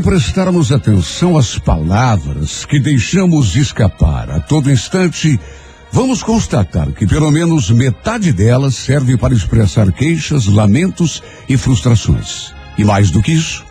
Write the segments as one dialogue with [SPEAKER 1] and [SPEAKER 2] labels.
[SPEAKER 1] Se prestarmos atenção às palavras que deixamos escapar a todo instante, vamos constatar que pelo menos metade delas serve para expressar queixas, lamentos e frustrações. E mais do que isso,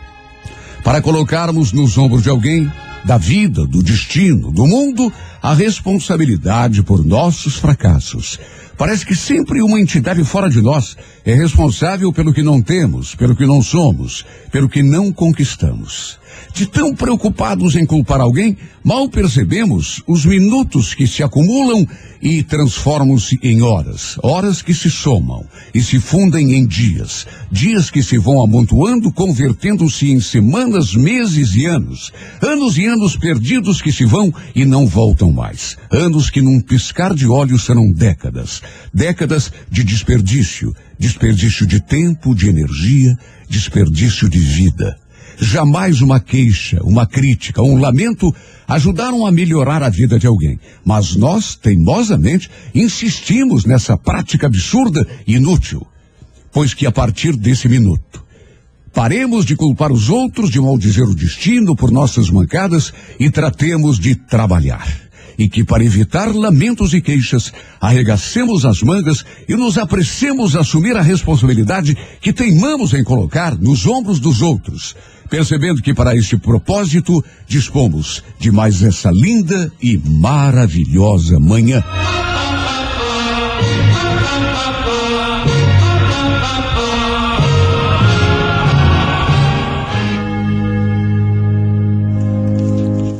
[SPEAKER 1] para colocarmos nos ombros de alguém, da vida, do destino, do mundo, a responsabilidade por nossos fracassos. Parece que sempre uma entidade fora de nós é responsável pelo que não temos, pelo que não somos, pelo que não conquistamos. De tão preocupados em culpar alguém, mal percebemos os minutos que se acumulam e transformam-se em horas, horas que se somam e se fundem em dias, dias que se vão amontoando, convertendo-se em semanas, meses e anos, anos e anos perdidos que se vão e não voltam mais, anos que num piscar de olhos serão décadas, décadas de desperdício, desperdício de tempo, de energia, desperdício de vida. Jamais uma queixa, uma crítica, um lamento ajudaram a melhorar a vida de alguém. Mas nós, teimosamente, insistimos nessa prática absurda e inútil. Pois que a partir desse minuto, paremos de culpar os outros, de maldizer o destino por nossas mancadas e tratemos de trabalhar e que, para evitar lamentos e queixas, arregacemos as mangas e nos apressemos a assumir a responsabilidade que teimamos em colocar nos ombros dos outros, percebendo que para este propósito dispomos de mais essa linda e maravilhosa manhã.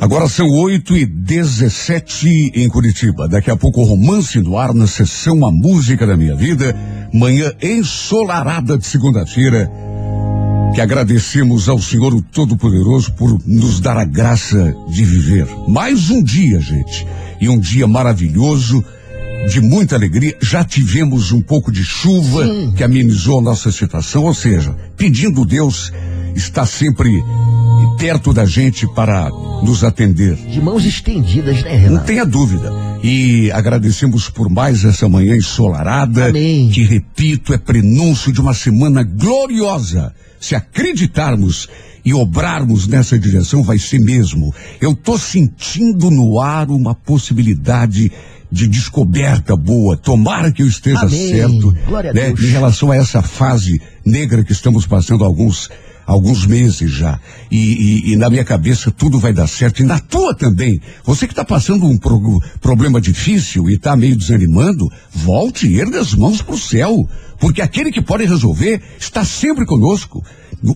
[SPEAKER 1] Agora são 8 e 17 em Curitiba. Daqui a pouco romance no ar na sessão A Música da Minha Vida. Manhã ensolarada de segunda-feira. Que agradecemos ao Senhor o Todo-Poderoso por nos dar a graça de viver. Mais um dia, gente. E um dia maravilhoso, de muita alegria. Já tivemos um pouco de chuva Sim. que amenizou a nossa situação. Ou seja, pedindo Deus está sempre perto da gente para nos atender.
[SPEAKER 2] De mãos estendidas, né, Renato?
[SPEAKER 1] Não tenha dúvida. E agradecemos por mais essa manhã ensolarada,
[SPEAKER 2] Amém.
[SPEAKER 1] que, repito, é prenúncio de uma semana gloriosa. Se acreditarmos e obrarmos nessa direção, vai ser mesmo. Eu tô sentindo no ar uma possibilidade de descoberta boa. Tomara que eu esteja
[SPEAKER 2] Amém.
[SPEAKER 1] certo.
[SPEAKER 2] Glória a
[SPEAKER 1] né,
[SPEAKER 2] Deus.
[SPEAKER 1] Em relação a essa fase negra que estamos passando alguns alguns meses já. E, e, e, na minha cabeça tudo vai dar certo. E na tua também. Você que está passando um pro, problema difícil e está meio desanimando, volte e erga as mãos para o céu. Porque aquele que pode resolver está sempre conosco.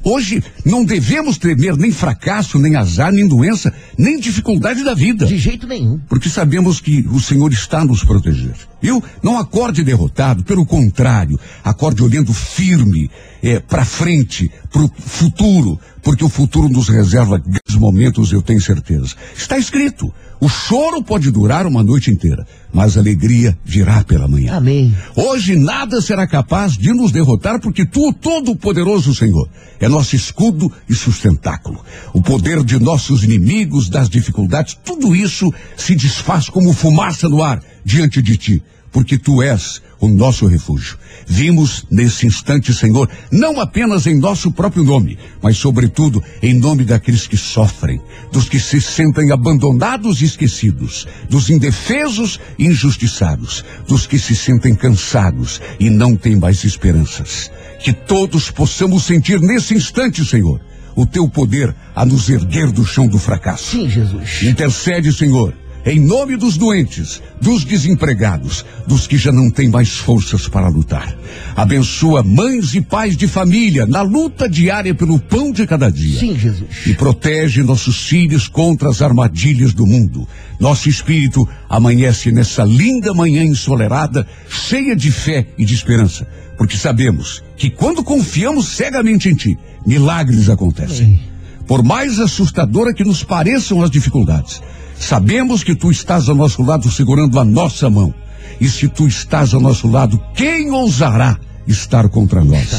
[SPEAKER 1] Hoje não devemos temer nem fracasso, nem azar, nem doença, nem dificuldade da vida.
[SPEAKER 2] De jeito nenhum.
[SPEAKER 1] Porque sabemos que o Senhor está nos proteger. Eu não acorde derrotado, pelo contrário, acorde olhando firme é, para frente, para o futuro, porque o futuro nos reserva grandes momentos, eu tenho certeza. Está escrito. O choro pode durar uma noite inteira, mas a alegria virá pela manhã.
[SPEAKER 2] Amém.
[SPEAKER 1] Hoje nada será capaz de nos derrotar, porque tu, todo-poderoso Senhor, é nosso escudo e sustentáculo. O poder de nossos inimigos, das dificuldades, tudo isso se desfaz como fumaça no ar diante de ti, porque tu és o nosso refúgio. Vimos nesse instante, Senhor, não apenas em nosso próprio nome, mas sobretudo em nome daqueles que sofrem, dos que se sentem abandonados e esquecidos, dos indefesos e injustiçados, dos que se sentem cansados e não têm mais esperanças. Que todos possamos sentir nesse instante, Senhor, o teu poder a nos erguer do chão do fracasso.
[SPEAKER 2] Sim, Jesus.
[SPEAKER 1] Intercede, Senhor, em nome dos doentes, dos desempregados, dos que já não têm mais forças para lutar. Abençoa mães e pais de família na luta diária pelo pão de cada dia.
[SPEAKER 2] Sim, Jesus.
[SPEAKER 1] E protege nossos filhos contra as armadilhas do mundo. Nosso espírito amanhece nessa linda manhã ensolarada, cheia de fé e de esperança, porque sabemos que quando confiamos cegamente em Ti, milagres acontecem.
[SPEAKER 2] Amém.
[SPEAKER 1] Por mais assustadora que nos pareçam as dificuldades, Sabemos que tu estás ao nosso lado segurando a nossa mão. E se tu estás ao nosso lado, quem ousará estar contra nós?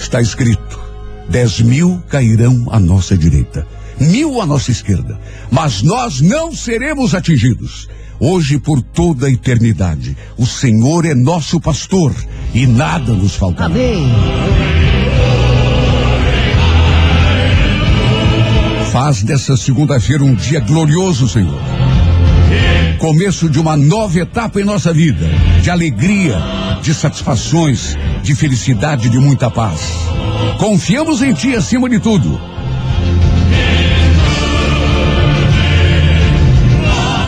[SPEAKER 1] Está escrito: dez mil cairão à nossa direita, mil à nossa esquerda, mas nós não seremos atingidos. Hoje por toda a eternidade, o Senhor é nosso pastor e nada nos faltará.
[SPEAKER 2] Amém.
[SPEAKER 1] Faz dessa segunda-feira um dia glorioso, Senhor. Começo de uma nova etapa em nossa vida, de alegria, de satisfações, de felicidade, de muita paz. Confiamos em Ti acima de tudo.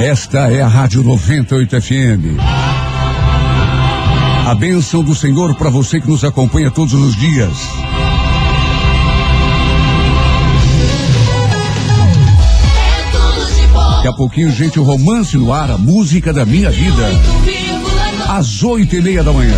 [SPEAKER 1] Esta é a Rádio 98 FM. A bênção do Senhor para você que nos acompanha todos os dias. Daqui a pouquinho, gente, o romance no ar, a música da minha vida. Às oito e meia da manhã.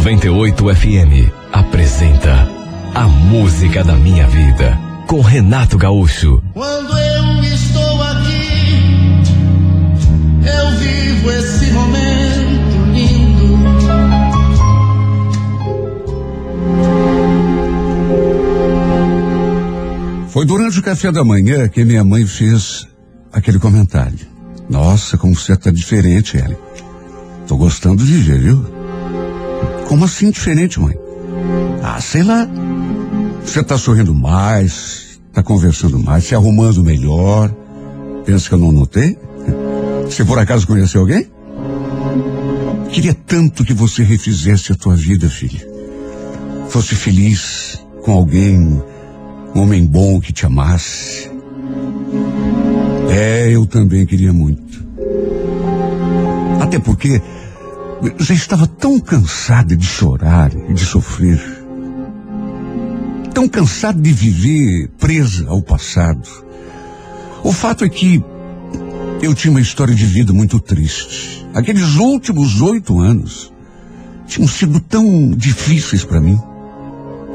[SPEAKER 3] 98 FM apresenta A Música da Minha Vida com Renato Gaúcho.
[SPEAKER 4] Quando eu estou aqui, eu vivo esse momento lindo.
[SPEAKER 1] Foi durante o café da manhã que minha mãe fez aquele comentário. Nossa, como você tá diferente, Ellen. Tô gostando de ver, viu? Como assim diferente, mãe? Ah, sei lá. Você tá sorrindo mais, tá conversando mais, se arrumando melhor. Pensa que eu não notei? Você por acaso conheceu alguém? Queria tanto que você refizesse a tua vida, filha. Fosse feliz com alguém, um homem bom que te amasse. É, eu também queria muito. Até porque eu já estava tão cansada de chorar e de sofrer. Tão cansada de viver presa ao passado. O fato é que eu tinha uma história de vida muito triste. Aqueles últimos oito anos tinham sido tão difíceis para mim,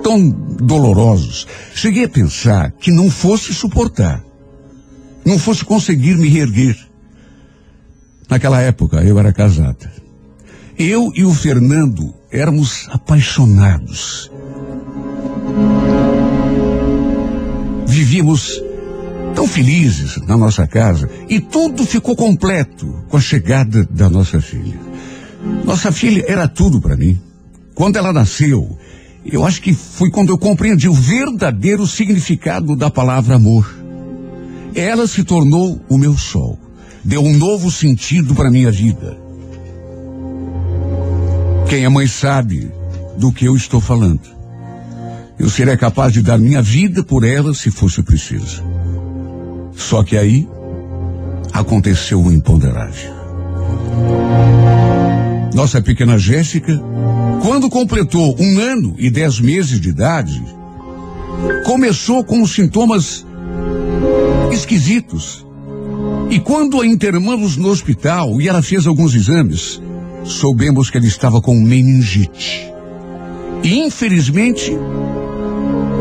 [SPEAKER 1] tão dolorosos. Cheguei a pensar que não fosse suportar não fosse conseguir me reerguer. Naquela época eu era casada. Eu e o Fernando éramos apaixonados. Vivíamos tão felizes na nossa casa e tudo ficou completo com a chegada da nossa filha. Nossa filha era tudo para mim. Quando ela nasceu, eu acho que foi quando eu compreendi o verdadeiro significado da palavra amor. Ela se tornou o meu sol. Deu um novo sentido para minha vida. Quem é mãe sabe do que eu estou falando. Eu seria capaz de dar minha vida por ela se fosse preciso. Só que aí aconteceu o imponderável. Nossa pequena Jéssica, quando completou um ano e dez meses de idade, começou com sintomas esquisitos. E quando a internamos no hospital e ela fez alguns exames, soubemos que ela estava com meningite. E infelizmente,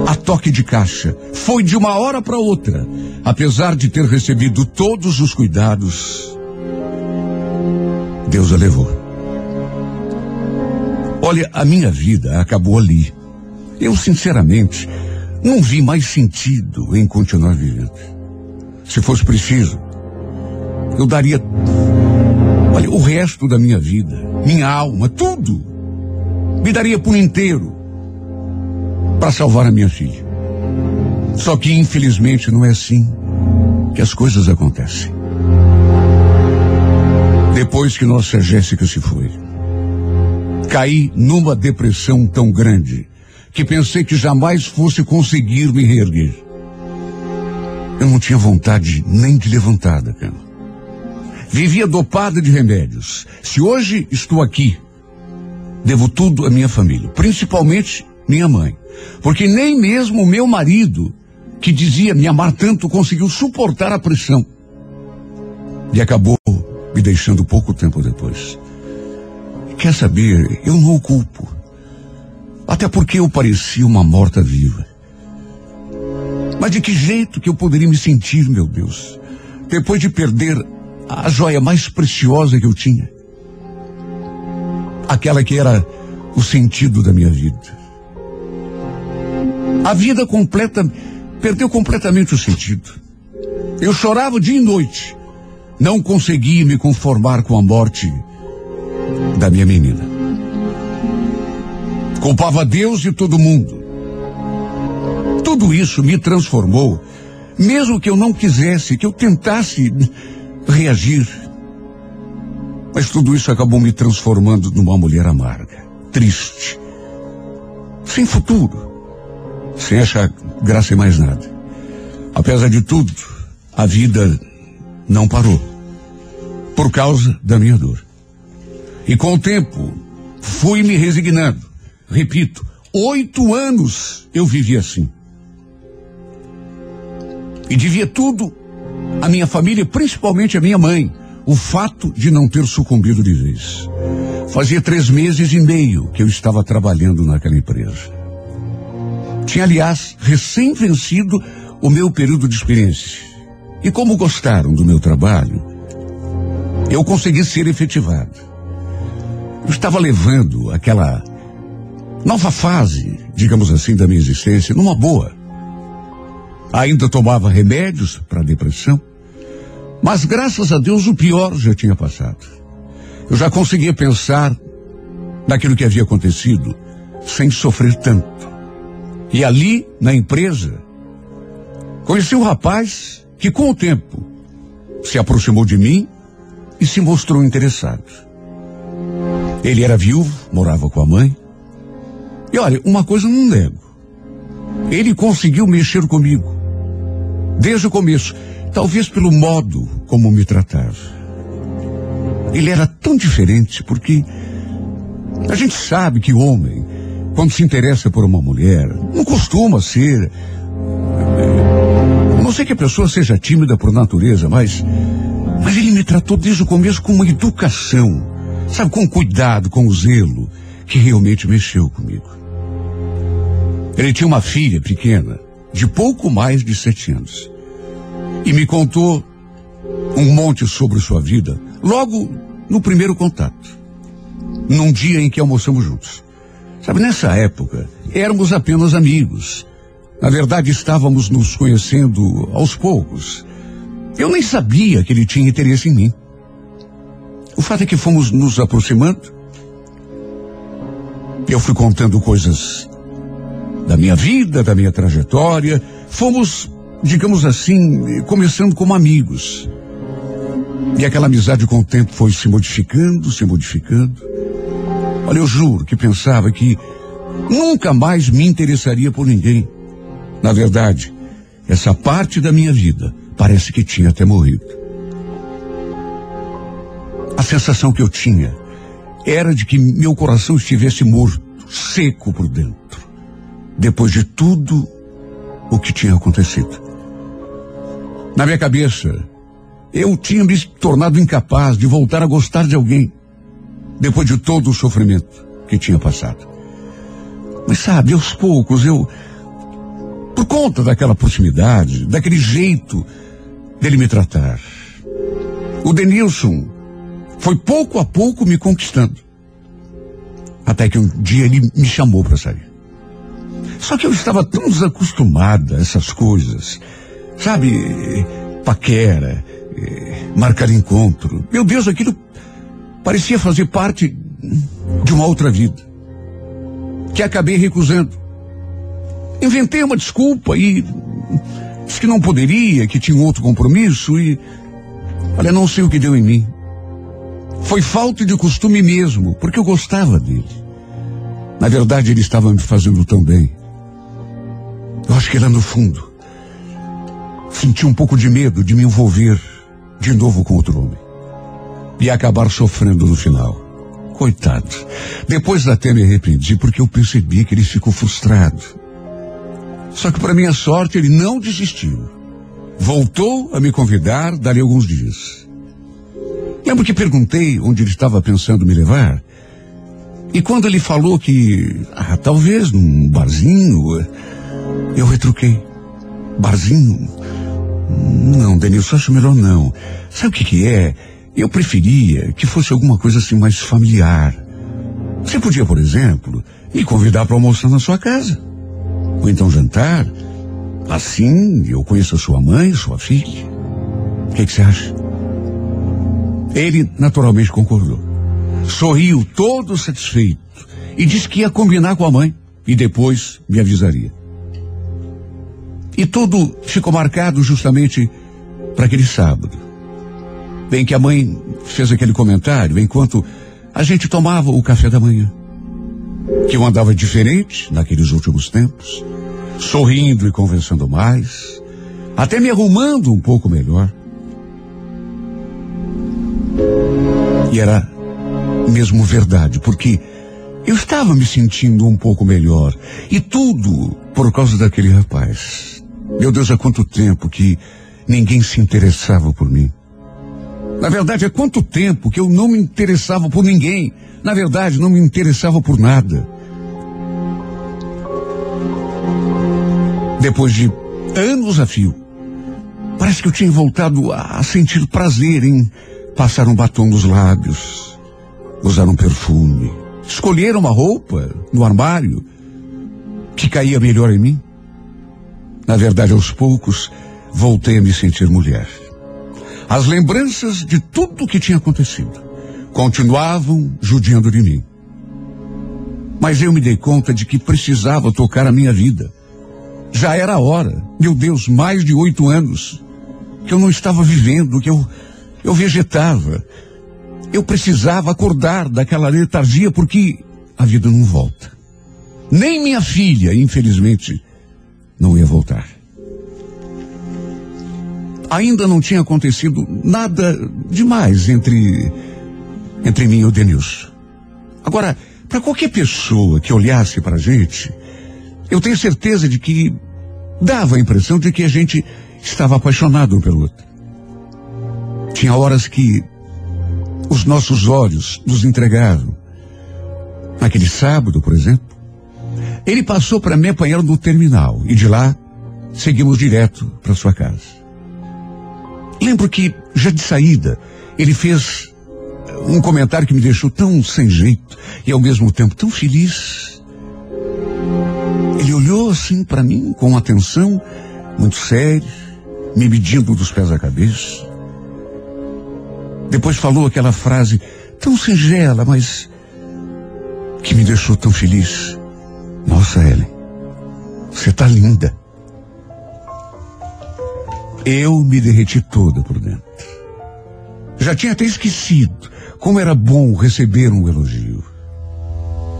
[SPEAKER 1] a toque de caixa foi de uma hora para outra, apesar de ter recebido todos os cuidados. Deus a levou. Olha, a minha vida acabou ali. Eu, sinceramente, não vi mais sentido em continuar vivendo. Se fosse preciso, eu daria, olha, o resto da minha vida, minha alma, tudo, me daria por inteiro para salvar a minha filha. Só que infelizmente não é assim que as coisas acontecem. Depois que nossa Jéssica se foi, caí numa depressão tão grande que pensei que jamais fosse conseguir me reerguer. Eu não tinha vontade nem de levantar da cama. Vivia dopada de remédios. Se hoje estou aqui, devo tudo à minha família, principalmente minha mãe. Porque nem mesmo meu marido, que dizia me amar tanto, conseguiu suportar a pressão. E acabou me deixando pouco tempo depois. quer saber, eu não o culpo. Até porque eu parecia uma morta-viva. Mas de que jeito que eu poderia me sentir, meu Deus, depois de perder a joia mais preciosa que eu tinha? Aquela que era o sentido da minha vida. A vida completa perdeu completamente o sentido. Eu chorava dia e noite. Não conseguia me conformar com a morte da minha menina. Culpava Deus e todo mundo. Tudo isso me transformou, mesmo que eu não quisesse, que eu tentasse reagir. Mas tudo isso acabou me transformando numa mulher amarga, triste, sem futuro, sem achar graça em mais nada. Apesar de tudo, a vida não parou. Por causa da minha dor. E com o tempo, fui me resignando. Repito, oito anos eu vivi assim. E devia tudo à minha família, principalmente à minha mãe, o fato de não ter sucumbido de vez. Fazia três meses e meio que eu estava trabalhando naquela empresa. Tinha, aliás, recém vencido o meu período de experiência. E como gostaram do meu trabalho, eu consegui ser efetivado. Eu estava levando aquela nova fase, digamos assim, da minha existência numa boa. Ainda tomava remédios para depressão, mas graças a Deus o pior já tinha passado. Eu já conseguia pensar naquilo que havia acontecido sem sofrer tanto. E ali, na empresa, conheci um rapaz que, com o tempo, se aproximou de mim e se mostrou interessado. Ele era viúvo, morava com a mãe. E olha, uma coisa não nego. Ele conseguiu mexer comigo. Desde o começo. Talvez pelo modo como me tratava. Ele era tão diferente porque a gente sabe que homem, quando se interessa por uma mulher, não costuma ser. Não sei que a pessoa seja tímida por natureza, mas. Mas ele me tratou desde o começo com uma educação sabe, com cuidado, com zelo, que realmente mexeu comigo. Ele tinha uma filha pequena, de pouco mais de sete anos, e me contou um monte sobre sua vida, logo no primeiro contato, num dia em que almoçamos juntos. Sabe, nessa época, éramos apenas amigos. Na verdade, estávamos nos conhecendo aos poucos. Eu nem sabia que ele tinha interesse em mim. O fato é que fomos nos aproximando. Eu fui contando coisas da minha vida, da minha trajetória. Fomos, digamos assim, começando como amigos. E aquela amizade com o tempo foi se modificando, se modificando. Olha, eu juro que pensava que nunca mais me interessaria por ninguém. Na verdade, essa parte da minha vida parece que tinha até morrido. A sensação que eu tinha era de que meu coração estivesse morto, seco por dentro, depois de tudo o que tinha acontecido. Na minha cabeça, eu tinha me tornado incapaz de voltar a gostar de alguém, depois de todo o sofrimento que tinha passado. Mas sabe, aos poucos eu, por conta daquela proximidade, daquele jeito dele me tratar, o Denilson foi pouco a pouco me conquistando. Até que um dia ele me chamou para sair. Só que eu estava tão desacostumada a essas coisas. Sabe, paquera, eh, marcar encontro. Meu Deus, aquilo parecia fazer parte de uma outra vida. Que acabei recusando. Inventei uma desculpa e disse que não poderia, que tinha outro compromisso e. Olha, não sei o que deu em mim. Foi falta de costume mesmo, porque eu gostava dele. Na verdade, ele estava me fazendo tão bem. Eu acho que lá no fundo, senti um pouco de medo de me envolver de novo com outro homem. E acabar sofrendo no final. Coitado. Depois até me arrependi porque eu percebi que ele ficou frustrado. Só que para minha sorte ele não desistiu. Voltou a me convidar dali alguns dias. Lembro que perguntei onde ele estava pensando me levar. E quando ele falou que, ah, talvez num barzinho, eu retruquei. Barzinho? Não, Denilson, acho melhor não. Sabe o que que é? Eu preferia que fosse alguma coisa assim mais familiar. Você podia, por exemplo, me convidar para almoçar na sua casa. Ou então jantar. Assim eu conheço a sua mãe, sua filha. O que, que você acha? Ele naturalmente concordou. Sorriu todo satisfeito e disse que ia combinar com a mãe e depois me avisaria. E tudo ficou marcado justamente para aquele sábado. Bem que a mãe fez aquele comentário enquanto a gente tomava o café da manhã. Que eu andava diferente naqueles últimos tempos, sorrindo e conversando mais, até me arrumando um pouco melhor. E era mesmo verdade, porque eu estava me sentindo um pouco melhor. E tudo por causa daquele rapaz. Meu Deus, há quanto tempo que ninguém se interessava por mim. Na verdade, há quanto tempo que eu não me interessava por ninguém. Na verdade, não me interessava por nada. Depois de anos a fio, parece que eu tinha voltado a sentir prazer em passar um batom nos lábios, usar um perfume, escolher uma roupa no armário que caía melhor em mim. Na verdade, aos poucos, voltei a me sentir mulher. As lembranças de tudo o que tinha acontecido continuavam judiando de mim. Mas eu me dei conta de que precisava tocar a minha vida. Já era a hora, meu Deus, mais de oito anos, que eu não estava vivendo, que eu, eu vegetava. Eu precisava acordar daquela letargia porque a vida não volta. Nem minha filha, infelizmente, não ia voltar. Ainda não tinha acontecido nada demais entre entre mim e o Denilson. Agora, para qualquer pessoa que olhasse para a gente, eu tenho certeza de que dava a impressão de que a gente estava apaixonado um pelo outro. Tinha horas que os nossos olhos nos entregavam. Naquele sábado, por exemplo, ele passou para me apanhar no terminal e de lá seguimos direto para sua casa. Lembro que, já de saída, ele fez um comentário que me deixou tão sem jeito e ao mesmo tempo tão feliz. Ele olhou assim para mim com atenção, muito sério, me medindo dos pés à cabeça. Depois falou aquela frase tão singela, mas que me deixou tão feliz. Nossa, Ellen, você tá linda. Eu me derreti toda por dentro. Já tinha até esquecido como era bom receber um elogio.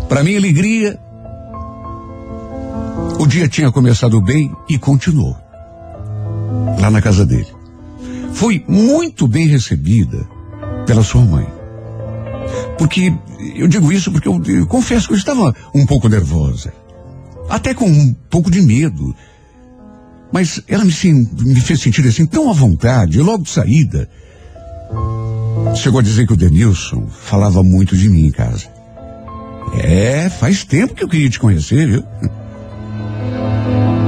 [SPEAKER 1] Para minha alegria, o dia tinha começado bem e continuou. Lá na casa dele. Foi muito bem recebida pela sua mãe. Porque, eu digo isso porque eu, eu confesso que eu estava um pouco nervosa. Até com um pouco de medo. Mas ela me, me fez sentir assim tão à vontade, logo de saída. Chegou a dizer que o Denilson falava muito de mim em casa. É, faz tempo que eu queria te conhecer, viu?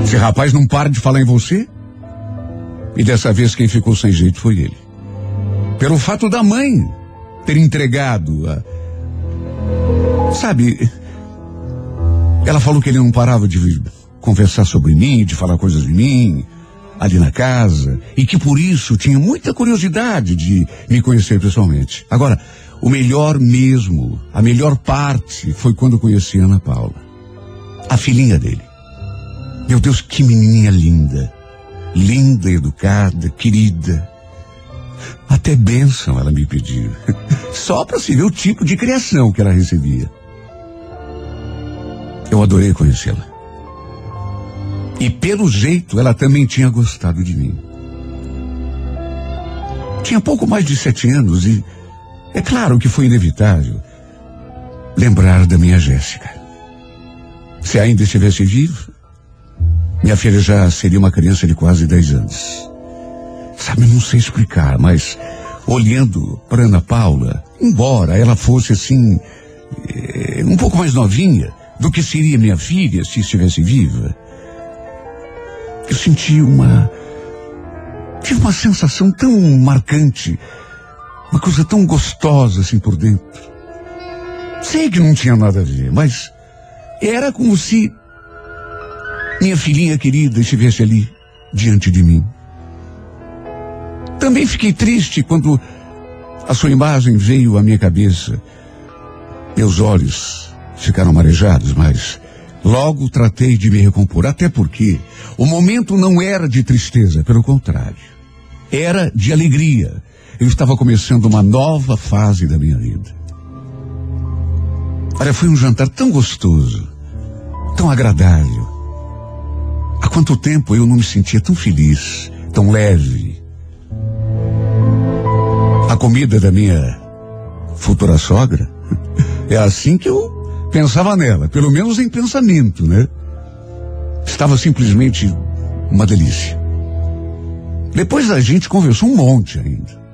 [SPEAKER 1] Esse rapaz não para de falar em você. E dessa vez quem ficou sem jeito foi ele. Pelo fato da mãe ter entregado a. Sabe, ela falou que ele não parava de conversar sobre mim, de falar coisas de mim, ali na casa, e que por isso tinha muita curiosidade de me conhecer pessoalmente. Agora, o melhor mesmo, a melhor parte foi quando conheci Ana Paula, a filhinha dele. Meu Deus, que menininha linda. Linda, educada, querida. Até bênção ela me pediu. Só para se ver o tipo de criação que ela recebia. Eu adorei conhecê-la. E pelo jeito ela também tinha gostado de mim. Tinha pouco mais de sete anos e é claro que foi inevitável lembrar da minha Jéssica. Se ainda estivesse viva, minha filha já seria uma criança de quase dez anos. Sabe, não sei explicar, mas olhando para Ana Paula, embora ela fosse assim é, um pouco mais novinha do que seria minha filha se estivesse viva. Eu senti uma. Tive uma sensação tão marcante, uma coisa tão gostosa assim por dentro. Sei que não tinha nada a ver, mas era como se minha filhinha querida estivesse ali diante de mim. Também fiquei triste quando a sua imagem veio à minha cabeça. Meus olhos ficaram marejados, mas logo tratei de me recompor, até porque o momento não era de tristeza, pelo contrário. Era de alegria. Eu estava começando uma nova fase da minha vida. Olha, foi um jantar tão gostoso, tão agradável. Há quanto tempo eu não me sentia tão feliz, tão leve. A comida da minha futura sogra é assim que eu pensava nela, pelo menos em pensamento, né? Estava simplesmente uma delícia. Depois a gente conversou um monte ainda.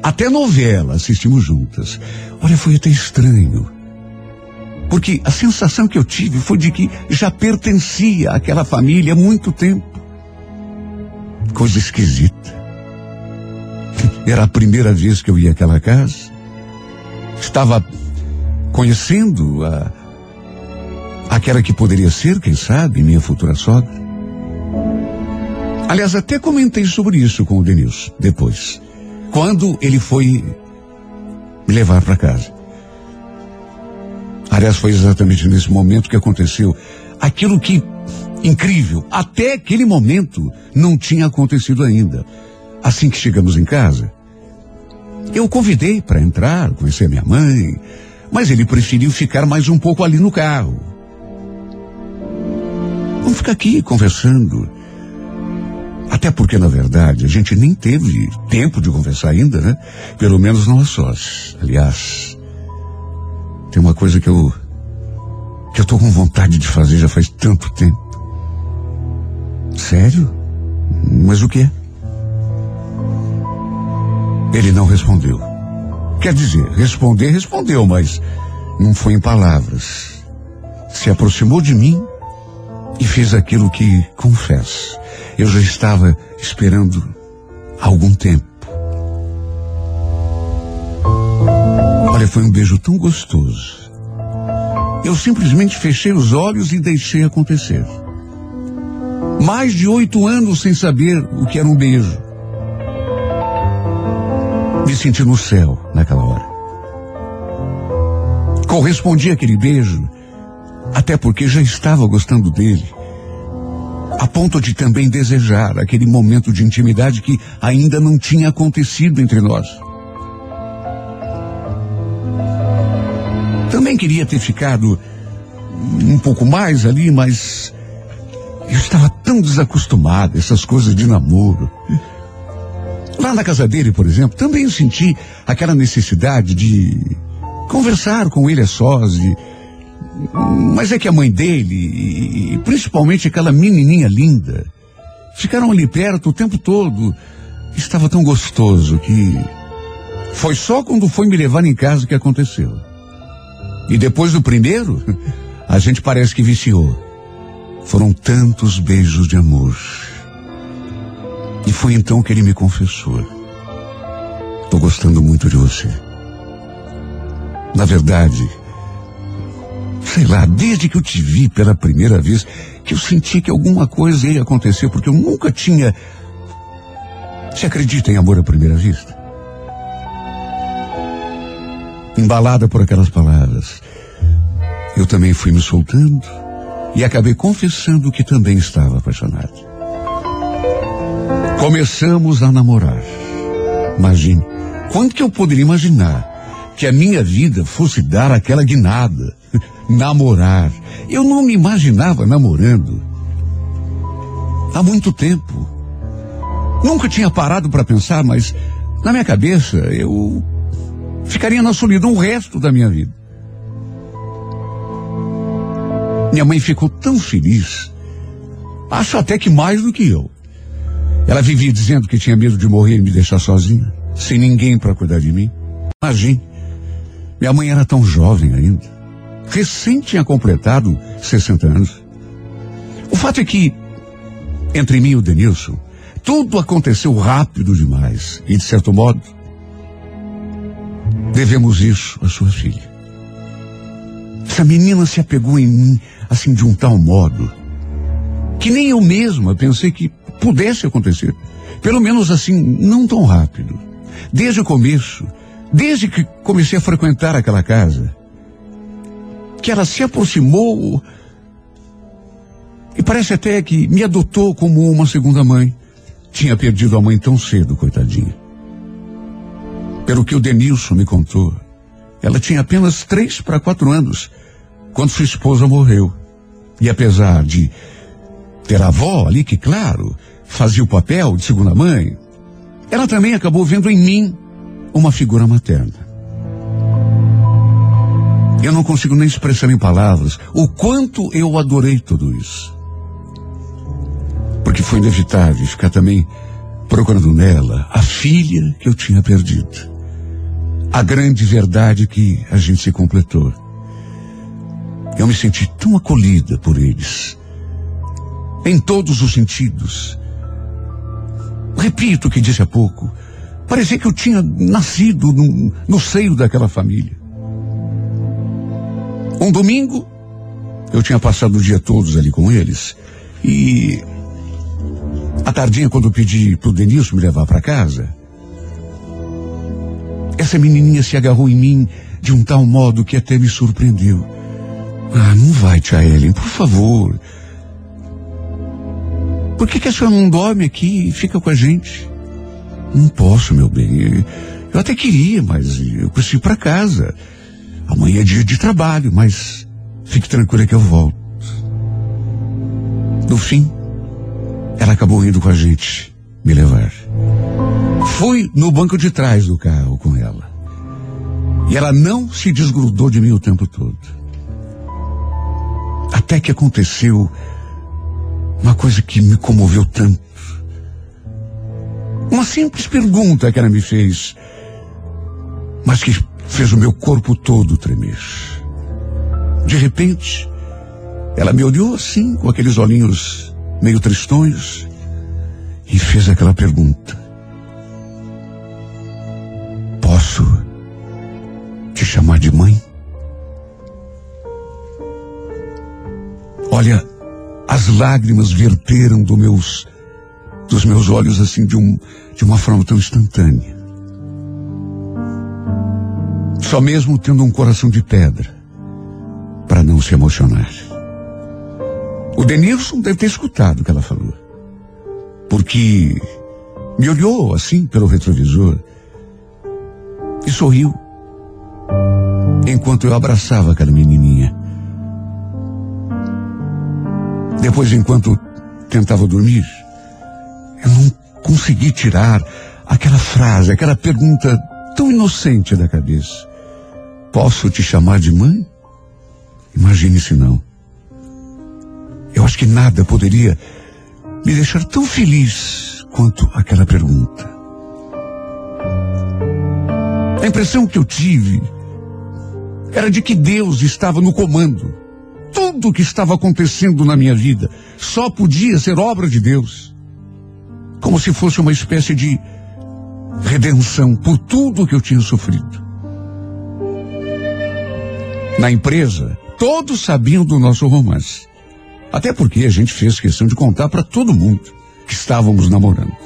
[SPEAKER 1] Até novela assistimos juntas. Olha, foi até estranho. Porque a sensação que eu tive foi de que já pertencia àquela família há muito tempo. Coisa esquisita. Era a primeira vez que eu ia àquela casa. Estava conhecendo a, aquela que poderia ser, quem sabe, minha futura sogra. Aliás, até comentei sobre isso com o Denilson depois, quando ele foi me levar para casa. Aliás, foi exatamente nesse momento que aconteceu aquilo que, incrível, até aquele momento não tinha acontecido ainda. Assim que chegamos em casa, eu o convidei para entrar, conhecer minha mãe, mas ele preferiu ficar mais um pouco ali no carro. Vamos ficar aqui conversando. Até porque, na verdade, a gente nem teve tempo de conversar ainda, né? Pelo menos não a sós. Aliás, tem uma coisa que eu. que eu tô com vontade de fazer já faz tanto tempo. Sério? Mas o que Ele não respondeu. Quer dizer, responder, respondeu, mas não foi em palavras. Se aproximou de mim e fez aquilo que, confesso, eu já estava esperando há algum tempo. Olha, foi um beijo tão gostoso. Eu simplesmente fechei os olhos e deixei acontecer. Mais de oito anos sem saber o que era um beijo. Me senti no céu naquela hora. Correspondi àquele beijo, até porque já estava gostando dele. A ponto de também desejar aquele momento de intimidade que ainda não tinha acontecido entre nós. Também queria ter ficado um pouco mais ali, mas eu estava tão desacostumado a essas coisas de namoro. Lá na casa dele, por exemplo, também senti aquela necessidade de conversar com ele a sós. De... Mas é que a mãe dele, e principalmente aquela menininha linda, ficaram ali perto o tempo todo. Estava tão gostoso que foi só quando foi me levar em casa que aconteceu. E depois do primeiro, a gente parece que viciou. Foram tantos beijos de amor. E foi então que ele me confessou. Tô gostando muito de você. Na verdade, sei lá, desde que eu te vi pela primeira vez, que eu senti que alguma coisa ia acontecer, porque eu nunca tinha. Você acredita em amor à primeira vista? Embalada por aquelas palavras, eu também fui me soltando e acabei confessando que também estava apaixonado. Começamos a namorar. Imagine, quando que eu poderia imaginar que a minha vida fosse dar aquela guinada? Namorar. Eu não me imaginava namorando. Há muito tempo. Nunca tinha parado para pensar, mas na minha cabeça eu ficaria na solidão o resto da minha vida. Minha mãe ficou tão feliz. Acho até que mais do que eu. Ela vivia dizendo que tinha medo de morrer e me deixar sozinha, sem ninguém para cuidar de mim. Imagine. Minha mãe era tão jovem ainda. Recém tinha completado 60 anos. O fato é que, entre mim e o Denilson, tudo aconteceu rápido demais. E, de certo modo, devemos isso à sua filha. Essa menina se apegou em mim, assim, de um tal modo, que nem eu mesma pensei que pudesse acontecer. Pelo menos assim, não tão rápido. Desde o começo, desde que comecei a frequentar aquela casa, que ela se aproximou e parece até que me adotou como uma segunda mãe. Tinha perdido a mãe tão cedo, coitadinha. Pelo que o Denilson me contou, ela tinha apenas três para quatro anos quando sua esposa morreu. E apesar de ter a avó ali, que claro, fazia o papel de segunda mãe, ela também acabou vendo em mim uma figura materna. Eu não consigo nem expressar em palavras o quanto eu adorei tudo isso. Porque foi inevitável ficar também procurando nela a filha que eu tinha perdido. A grande verdade que a gente se completou. Eu me senti tão acolhida por eles. Em todos os sentidos. Repito o que disse há pouco. Parecia que eu tinha nascido no, no seio daquela família. Um domingo, eu tinha passado o dia todos ali com eles. E à tardinha, quando eu pedi pro Denilson me levar para casa, essa menininha se agarrou em mim de um tal modo que até me surpreendeu. Ah, não vai, tia Ellen, por favor. Por que, que a senhora não dorme aqui e fica com a gente? Não posso, meu bem. Eu até queria, mas eu preciso ir para casa. Amanhã é dia de trabalho, mas fique tranquila que eu volto. No fim, ela acabou indo com a gente me levar. Fui no banco de trás do carro com ela. E ela não se desgrudou de mim o tempo todo. Até que aconteceu uma coisa que me comoveu tanto. Uma simples pergunta que ela me fez, mas que fez o meu corpo todo tremer. De repente, ela me olhou assim, com aqueles olhinhos meio tristonhos, e fez aquela pergunta: Posso te chamar de mãe? Olha, as lágrimas verteram do meus, dos meus olhos assim de, um, de uma forma tão instantânea. Só mesmo tendo um coração de pedra para não se emocionar. O Denilson deve ter escutado o que ela falou. Porque me olhou assim pelo retrovisor e sorriu enquanto eu abraçava aquela menininha. Depois, enquanto tentava dormir, eu não consegui tirar aquela frase, aquela pergunta tão inocente da cabeça. Posso te chamar de mãe? Imagine se não. Eu acho que nada poderia me deixar tão feliz quanto aquela pergunta. A impressão que eu tive era de que Deus estava no comando tudo o que estava acontecendo na minha vida só podia ser obra de Deus. Como se fosse uma espécie de redenção por tudo que eu tinha sofrido. Na empresa, todos sabiam do nosso romance. Até porque a gente fez questão de contar para todo mundo que estávamos namorando.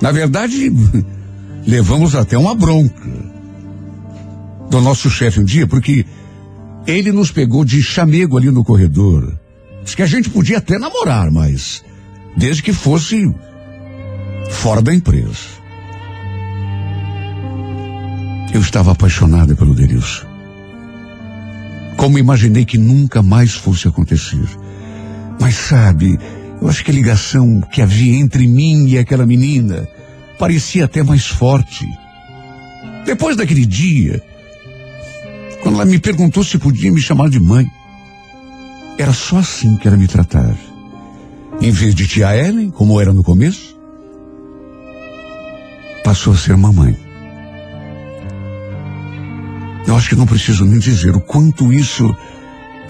[SPEAKER 1] Na verdade, levamos até uma bronca do nosso chefe um dia, porque ele nos pegou de chamego ali no corredor. Diz que a gente podia até namorar, mas desde que fosse fora da empresa. Eu estava apaixonada pelo Denilson. Como imaginei que nunca mais fosse acontecer. Mas sabe, eu acho que a ligação que havia entre mim e aquela menina parecia até mais forte. Depois daquele dia, quando ela me perguntou se podia me chamar de mãe, era só assim que ela me tratava. Em vez de tia Ellen, como era no começo, passou a ser mamãe. Eu acho que não preciso nem dizer o quanto isso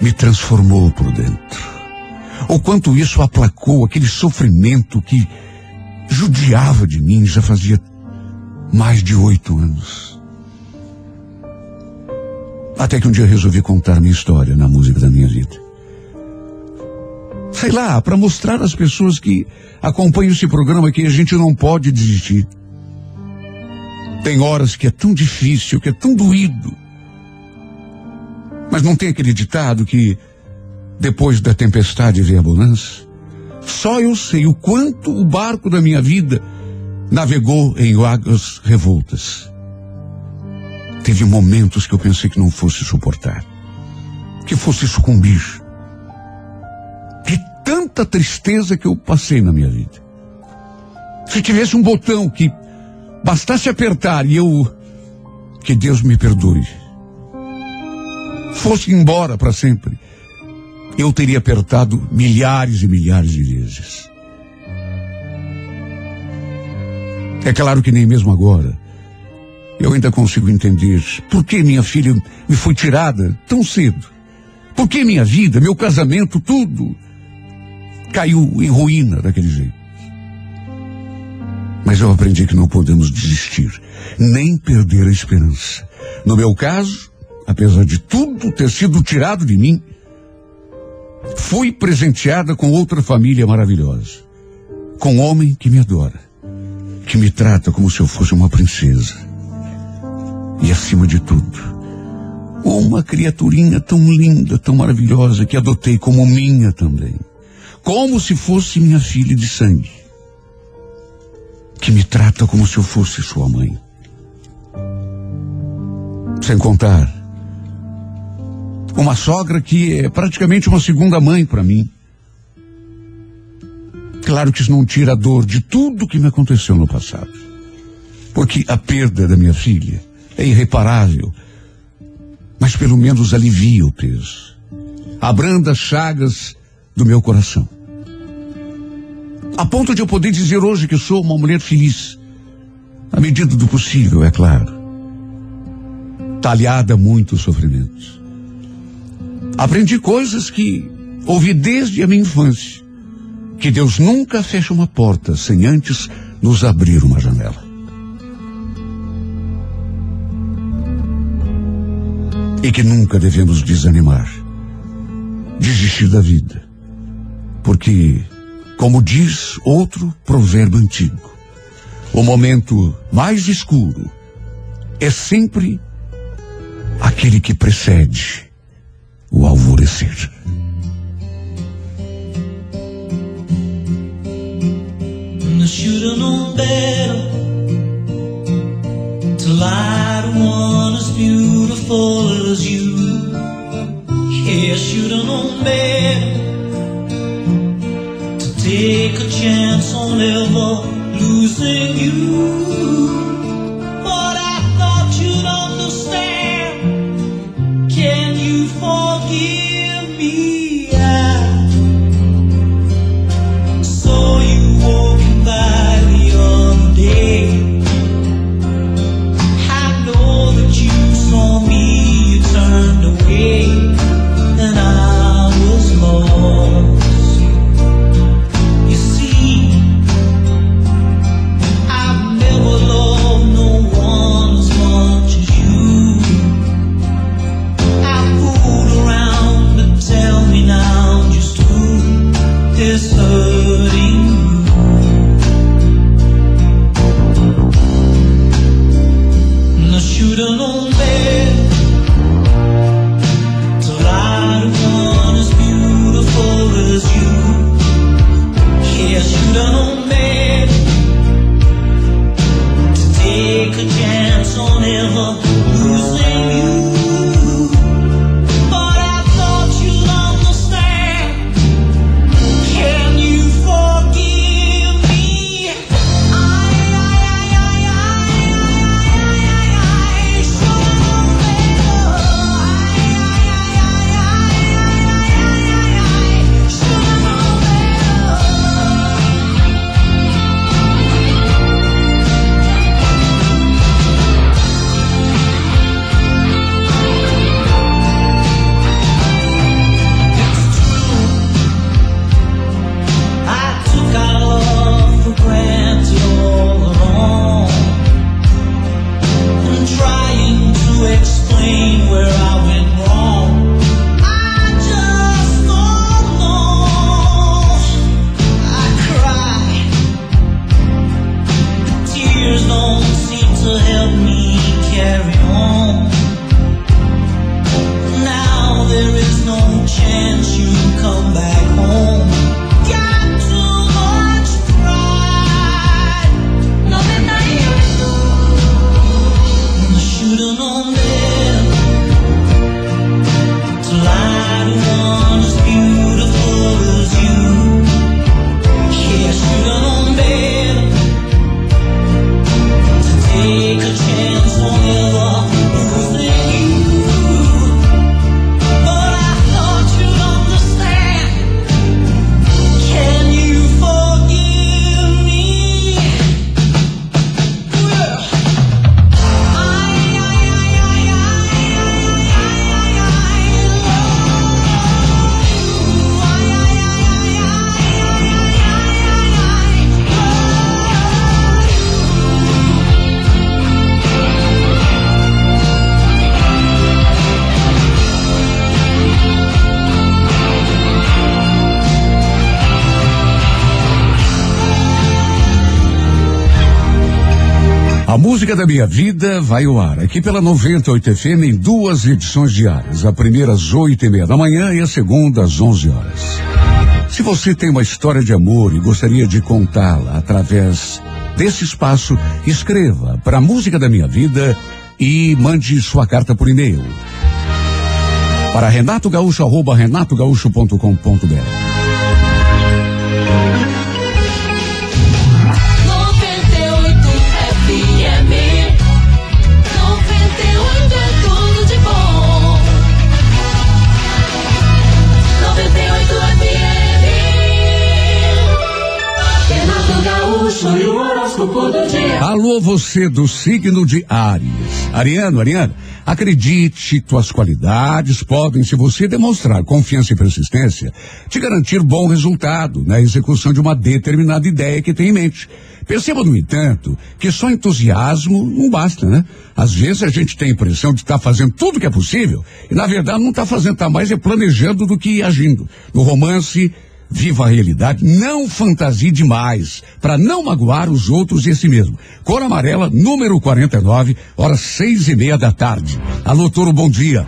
[SPEAKER 1] me transformou por dentro. O quanto isso aplacou aquele sofrimento que judiava de mim já fazia mais de oito anos. Até que um dia resolvi contar minha história na música da minha vida. Sei lá, para mostrar às pessoas que acompanham esse programa que a gente não pode desistir. Tem horas que é tão difícil, que é tão doído. Mas não tem aquele ditado que depois da tempestade vem a bonança? Só eu sei o quanto o barco da minha vida navegou em águas revoltas. Teve momentos que eu pensei que não fosse suportar, que fosse sucumbir. De tanta tristeza que eu passei na minha vida. Se tivesse um botão que bastasse apertar e eu. Que Deus me perdoe. Fosse embora para sempre. Eu teria apertado milhares e milhares de vezes. É claro que nem mesmo agora eu ainda consigo entender por que minha filha me foi tirada tão cedo. Por que minha vida, meu casamento, tudo caiu em ruína daquele jeito. Mas eu aprendi que não podemos desistir, nem perder a esperança. No meu caso, apesar de tudo ter sido tirado de mim, fui presenteada com outra família maravilhosa. Com um homem que me adora, que me trata como se eu fosse uma princesa e, acima de tudo, uma criaturinha tão linda, tão maravilhosa, que adotei como minha também. Como se fosse minha filha de sangue. Que me trata como se eu fosse sua mãe. Sem contar, uma sogra que é praticamente uma segunda mãe para mim. Claro que isso não tira a dor de tudo que me aconteceu no passado. Porque a perda da minha filha é irreparável, mas pelo menos alivia o peso. Abranda as chagas do meu coração. A ponto de eu poder dizer hoje que sou uma mulher feliz. À medida do possível, é claro. Talhada muitos sofrimentos. Aprendi coisas que ouvi desde a minha infância. Que Deus nunca fecha uma porta sem antes nos abrir uma janela. E que nunca devemos desanimar, desistir da vida. Porque, como diz outro provérbio antigo, o momento mais escuro é sempre aquele que precede o alvorecer. Should Minha Vida vai ao ar aqui pela 98 FM em duas edições diárias. A primeira às oito e meia da manhã e a segunda às onze horas. Se você tem uma história de amor e gostaria de contá-la através desse espaço, escreva para a Música da Minha Vida e mande sua carta por e-mail. Para renatogaúcho.com.br. Alô, você do signo de Ares. Ariano, Ariano, acredite, tuas qualidades podem, se você demonstrar confiança e persistência, te garantir bom resultado na execução de uma determinada ideia que tem em mente. Perceba, no entanto, que só entusiasmo não basta, né? Às vezes a gente tem a impressão de estar tá fazendo tudo que é possível e, na verdade, não está fazendo, está mais é planejando do que agindo. No romance, Viva a realidade, não fantasie demais, para não magoar os outros e a si mesmo. Cor amarela, número 49, horas seis e meia da tarde. Alô, Toro, bom dia.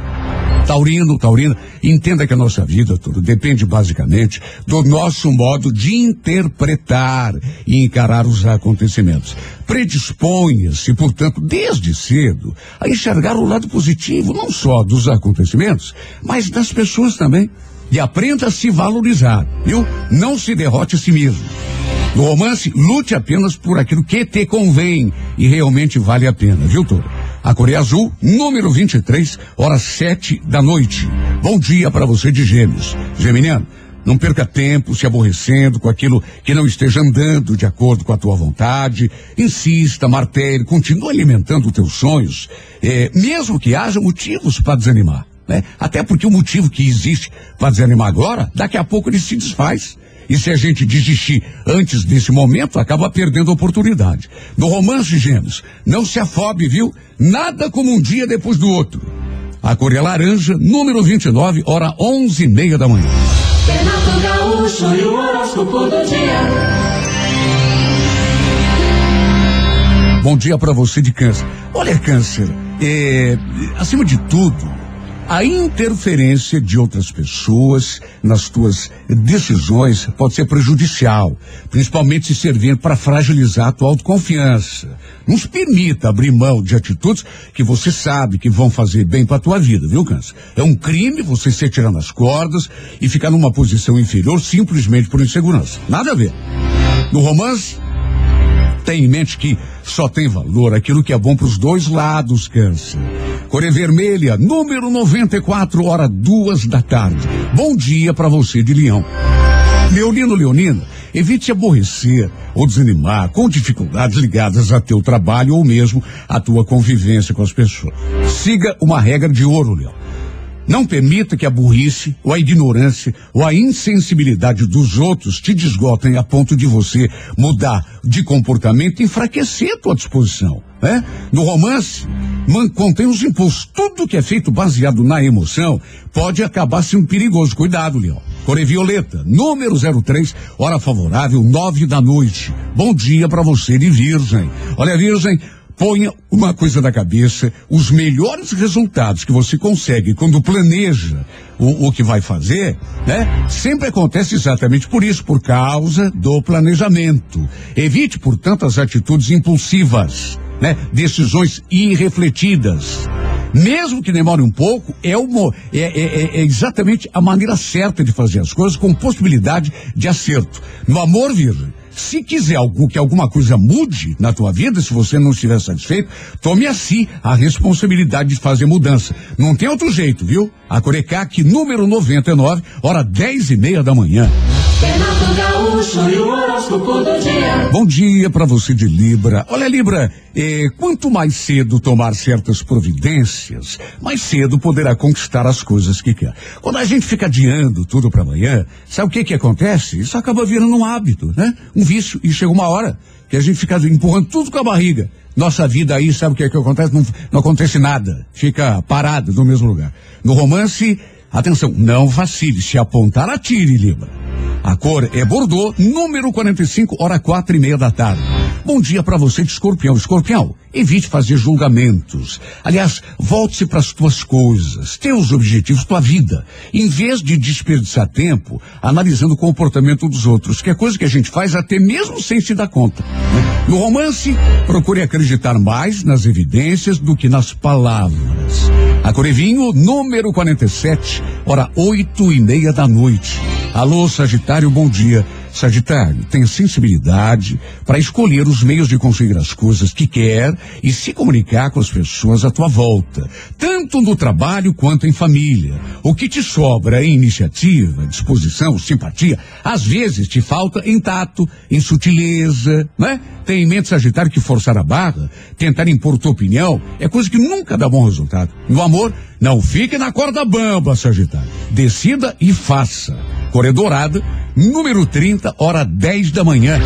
[SPEAKER 1] Taurino, Taurina, entenda que a nossa vida, tudo depende basicamente do nosso modo de interpretar e encarar os acontecimentos. Predisponha-se, portanto, desde cedo, a enxergar o lado positivo, não só dos acontecimentos, mas das pessoas também e aprenda a se valorizar, viu? Não se derrote a si mesmo. No romance, lute apenas por aquilo que te convém e realmente vale a pena, viu, Toro? A Coreia Azul, número 23, horas sete da noite. Bom dia para você de Gêmeos. Geminiano, não perca tempo se aborrecendo com aquilo que não esteja andando de acordo com a tua vontade. Insista, martele, continue alimentando os teus sonhos, eh, mesmo que haja motivos para desanimar né? Até porque o motivo que existe para desanimar agora, daqui a pouco ele se desfaz. E se a gente desistir antes desse momento, acaba perdendo a oportunidade. No romance, Gêmeos, não se afobe, viu? Nada como um dia depois do outro. A cor é laranja, número 29, hora onze e meia da manhã. Gaúcho e o horóscopo do dia. Bom dia para você de câncer. Olha, câncer, é, acima de tudo, a interferência de outras pessoas nas tuas decisões pode ser prejudicial, principalmente se servindo para fragilizar a tua autoconfiança. Não se permita abrir mão de atitudes que você sabe que vão fazer bem para a tua vida, viu, Câncer? É um crime você ser tirando as cordas e ficar numa posição inferior simplesmente por insegurança. Nada a ver. No romance, tem em mente que só tem valor aquilo que é bom para os dois lados, câncer. Coré Vermelha, número 94, hora duas da tarde. Bom dia para você de Leão. Leonino Leonina, evite aborrecer ou desanimar com dificuldades ligadas a teu trabalho ou mesmo a tua convivência com as pessoas. Siga uma regra de ouro, Leão. Não permita que a burrice, ou a ignorância, ou a insensibilidade dos outros te desgotem a ponto de você mudar de comportamento e enfraquecer a tua disposição. Né? No romance, man, contém os impulsos. Tudo que é feito baseado na emoção pode acabar sendo perigoso. Cuidado, Leão. Core Violeta, número 03, hora favorável, nove da noite. Bom dia para você de Virgem. Olha, Virgem, Ponha uma coisa na cabeça: os melhores resultados que você consegue quando planeja o, o, que vai fazer, né? Sempre acontece exatamente por isso, por causa do planejamento. Evite, portanto, as atitudes impulsivas, né? Decisões irrefletidas. Mesmo que demore um pouco, é, uma, é, é, é exatamente a maneira certa de fazer as coisas com possibilidade de acerto. No amor, Virgem, se quiser algo, que alguma coisa mude na tua vida, se você não estiver satisfeito, tome a si a responsabilidade de fazer mudança. Não tem outro jeito, viu? A Corecac, número 99, hora dez e meia da manhã. Bom dia para você de Libra. Olha, Libra, eh, quanto mais cedo tomar certas providências, mais cedo poderá conquistar as coisas que quer. Quando a gente fica adiando tudo para amanhã, sabe o que que acontece? Isso acaba virando um hábito, né? Um vício. E chega uma hora que a gente fica empurrando tudo com a barriga. Nossa vida aí, sabe o que é que acontece? Não, não acontece nada. Fica parado no mesmo lugar. No romance, atenção, não vacile. Se apontar, atire, Libra. A cor é Bordeaux, número 45, hora quatro e meia da tarde. Bom dia para você de escorpião. Escorpião, evite fazer julgamentos. Aliás, volte-se para as tuas coisas, teus objetivos, tua vida. Em vez de desperdiçar tempo analisando o comportamento dos outros, que é coisa que a gente faz até mesmo sem se dar conta. Né? No romance, procure acreditar mais nas evidências do que nas palavras. A Corevinho, número 47, hora oito e meia da noite. Alô, Sagitário, bom dia. Sagitário, tem sensibilidade para escolher os meios de conseguir as coisas que quer e se comunicar com as pessoas à tua volta, tanto no trabalho quanto em família. O que te sobra em iniciativa, disposição, simpatia, às vezes te falta em tato, em sutileza, né? Tem em mente, Sagitário, que forçar a barra, tentar impor tua opinião, é coisa que nunca dá bom resultado. No amor, não fique na corda bamba, Sagitário. Decida e faça. Corredorada, número 30, hora 10 da manhã.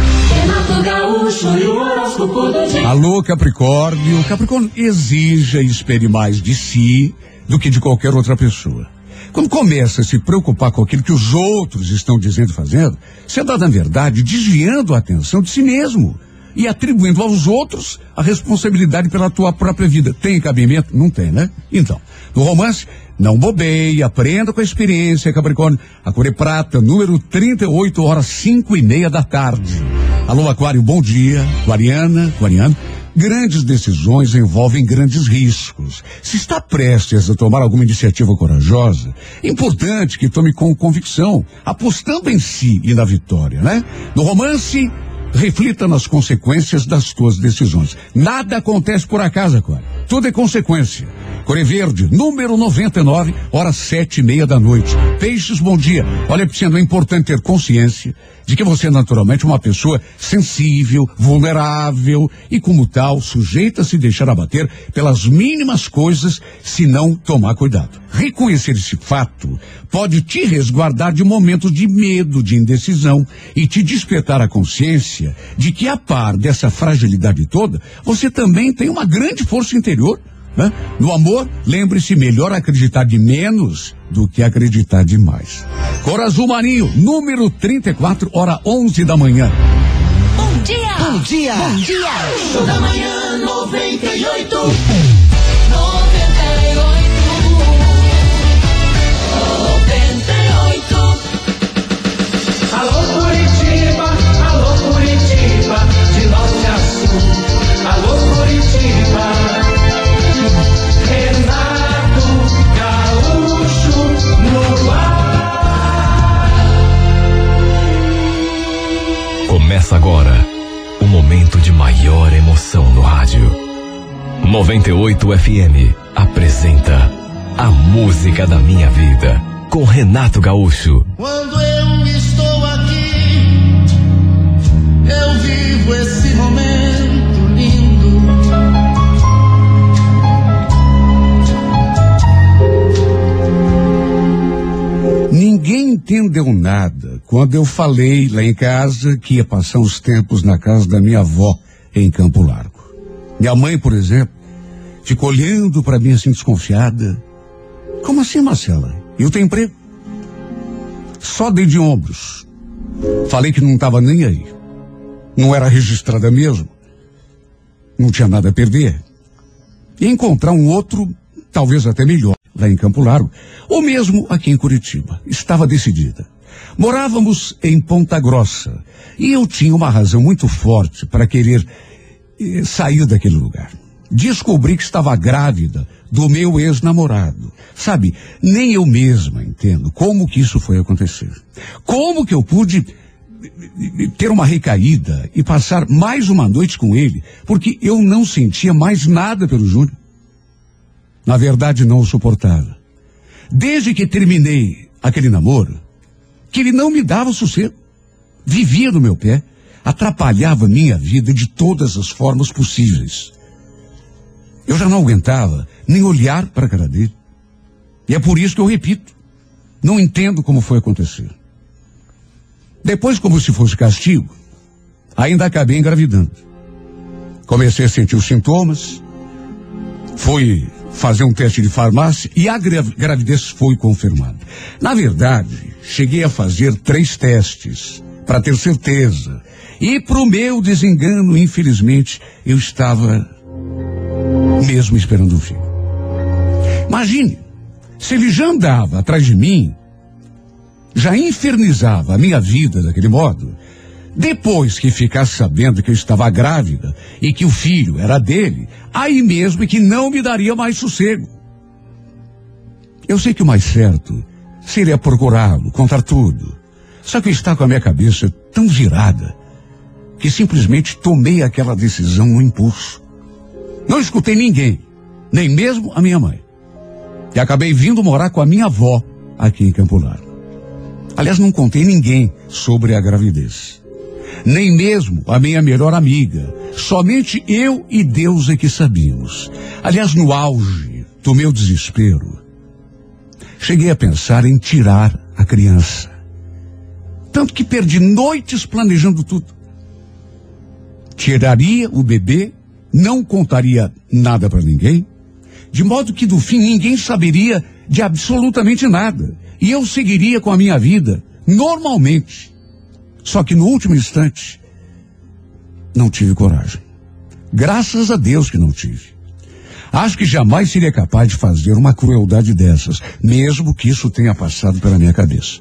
[SPEAKER 1] Alô, Capricórnio. Capricórnio exija e espere mais de si do que de qualquer outra pessoa. Quando começa a se preocupar com aquilo que os outros estão dizendo e fazendo, você está, na verdade, desviando a atenção de si mesmo e atribuindo aos outros a responsabilidade pela tua própria vida. Tem cabimento? Não tem, né? Então, no romance, não bobeie, aprenda com a experiência, Capricórnio. A Core Prata, número 38, horas cinco e meia da tarde. Alô, Aquário, bom dia. Aquariana, Aquariano. Grandes decisões envolvem grandes riscos. Se está prestes a tomar alguma iniciativa corajosa, é importante que tome com convicção, apostando em si e na vitória, né? No romance, reflita nas consequências das tuas decisões. Nada acontece por acaso, Aquário. Tudo é consequência. Core Verde, número 99, horas sete e meia da noite. Peixes, bom dia. Olha, sendo é importante ter consciência de que você é naturalmente uma pessoa sensível, vulnerável e, como tal, sujeita a se deixar abater pelas mínimas coisas se não tomar cuidado. Reconhecer esse fato pode te resguardar de momentos de medo, de indecisão e te despertar a consciência de que, a par dessa fragilidade toda, você também tem uma grande força interior né? No amor, lembre-se, melhor acreditar de menos do que acreditar demais. Cor Azul Marinho, número 34, hora 11 da manhã.
[SPEAKER 5] Bom dia!
[SPEAKER 2] Bom dia!
[SPEAKER 5] Bom dia!
[SPEAKER 4] Show da manhã 98. 98.
[SPEAKER 3] 98 FM apresenta A Música da Minha Vida com Renato Gaúcho.
[SPEAKER 4] Quando eu estou aqui, eu vivo esse momento lindo.
[SPEAKER 1] Ninguém entendeu nada quando eu falei lá em casa que ia passar uns tempos na casa da minha avó em Campo Largo. Minha mãe, por exemplo, ficou olhando para mim assim desconfiada. Como assim, Marcela? Eu tenho emprego? Só dei de ombros. Falei que não estava nem aí. Não era registrada mesmo. não tinha nada a perder. E encontrar um outro, talvez até melhor, lá em Campo Largo, ou mesmo aqui em Curitiba. Estava decidida. Morávamos em Ponta Grossa e eu tinha uma razão muito forte para querer eh, sair daquele lugar. Descobri que estava grávida do meu ex-namorado. Sabe, nem eu mesma entendo como que isso foi acontecer. Como que eu pude ter uma recaída e passar mais uma noite com ele, porque eu não sentia mais nada pelo Júnior. Na verdade, não o suportava. Desde que terminei aquele namoro, que ele não me dava sossego. Vivia no meu pé, atrapalhava minha vida de todas as formas possíveis. Eu já não aguentava nem olhar para a cara dele. E é por isso que eu repito. Não entendo como foi acontecer. Depois, como se fosse castigo, ainda acabei engravidando. Comecei a sentir os sintomas, fui fazer um teste de farmácia e a gravidez foi confirmada. Na verdade, cheguei a fazer três testes para ter certeza. E para o meu desengano, infelizmente, eu estava mesmo esperando um filho. Imagine, se ele já andava atrás de mim, já infernizava a minha vida daquele modo, depois que ficasse sabendo que eu estava grávida e que o filho era dele, aí mesmo é que não me daria mais sossego. Eu sei que o mais certo seria procurá-lo, contar tudo. Só que está com a minha cabeça tão virada que simplesmente tomei aquela decisão no impulso. Não escutei ninguém, nem mesmo a minha mãe. E acabei vindo morar com a minha avó aqui em Campo Largo. Aliás, não contei ninguém sobre a gravidez. Nem mesmo a minha melhor amiga. Somente eu e Deus é que sabíamos. Aliás, no auge do meu desespero, cheguei a pensar em tirar a criança. Tanto que perdi noites planejando tudo. Tiraria o bebê, não contaria nada para ninguém, de modo que do fim ninguém saberia de absolutamente nada. E eu seguiria com a minha vida normalmente. Só que no último instante, não tive coragem. Graças a Deus que não tive. Acho que jamais seria capaz de fazer uma crueldade dessas, mesmo que isso tenha passado pela minha cabeça.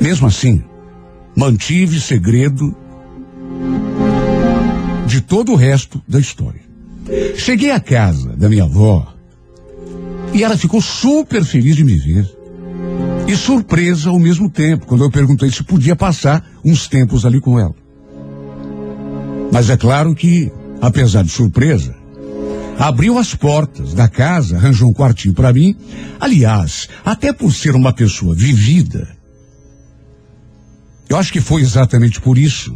[SPEAKER 1] Mesmo assim, mantive segredo de todo o resto da história. Cheguei à casa da minha avó e ela ficou super feliz de me ver. E surpresa ao mesmo tempo, quando eu perguntei se podia passar uns tempos ali com ela. Mas é claro que, apesar de surpresa, abriu as portas da casa, arranjou um quartinho para mim. Aliás, até por ser uma pessoa vivida, eu acho que foi exatamente por isso.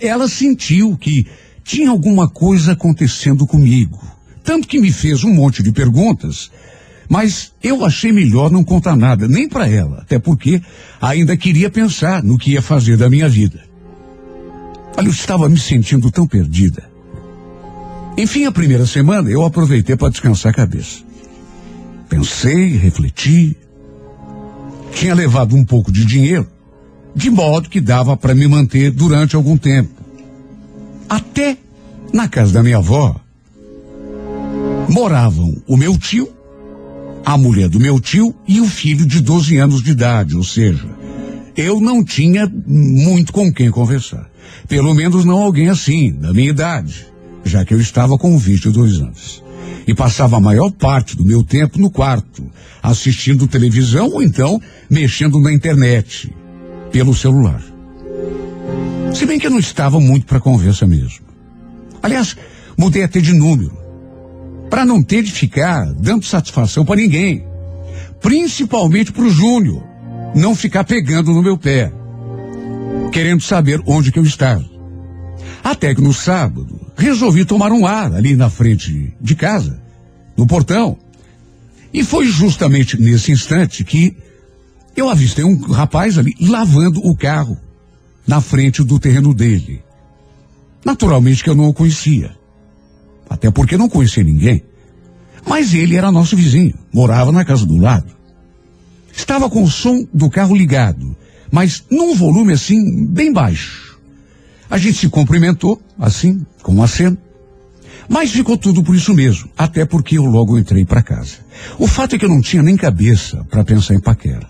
[SPEAKER 1] Ela sentiu que tinha alguma coisa acontecendo comigo. Tanto que me fez um monte de perguntas, mas eu achei melhor não contar nada, nem para ela, até porque ainda queria pensar no que ia fazer da minha vida. Olha, eu estava me sentindo tão perdida. Enfim, a primeira semana eu aproveitei para descansar a cabeça. Pensei, refleti. Tinha levado um pouco de dinheiro de modo que dava para me manter durante algum tempo. Até na casa da minha avó moravam o meu tio, a mulher do meu tio e o filho de 12 anos de idade, ou seja, eu não tinha muito com quem conversar. Pelo menos não alguém assim, da minha idade, já que eu estava com 22 anos. E passava a maior parte do meu tempo no quarto, assistindo televisão ou então mexendo na internet pelo celular. Se bem que eu não estava muito para conversa mesmo. Aliás, mudei até de número. Para não ter de ficar dando satisfação para ninguém. Principalmente para o Júnior. Não ficar pegando no meu pé. Querendo saber onde que eu estava. Até que no sábado, resolvi tomar um ar ali na frente de casa, no portão. E foi justamente nesse instante que eu avistei um rapaz ali lavando o carro na frente do terreno dele. Naturalmente que eu não o conhecia. Até porque não conhecia ninguém. Mas ele era nosso vizinho, morava na casa do lado. Estava com o som do carro ligado, mas num volume assim, bem baixo. A gente se cumprimentou, assim, com um aceno, Mas ficou tudo por isso mesmo, até porque eu logo entrei para casa. O fato é que eu não tinha nem cabeça para pensar em paquera.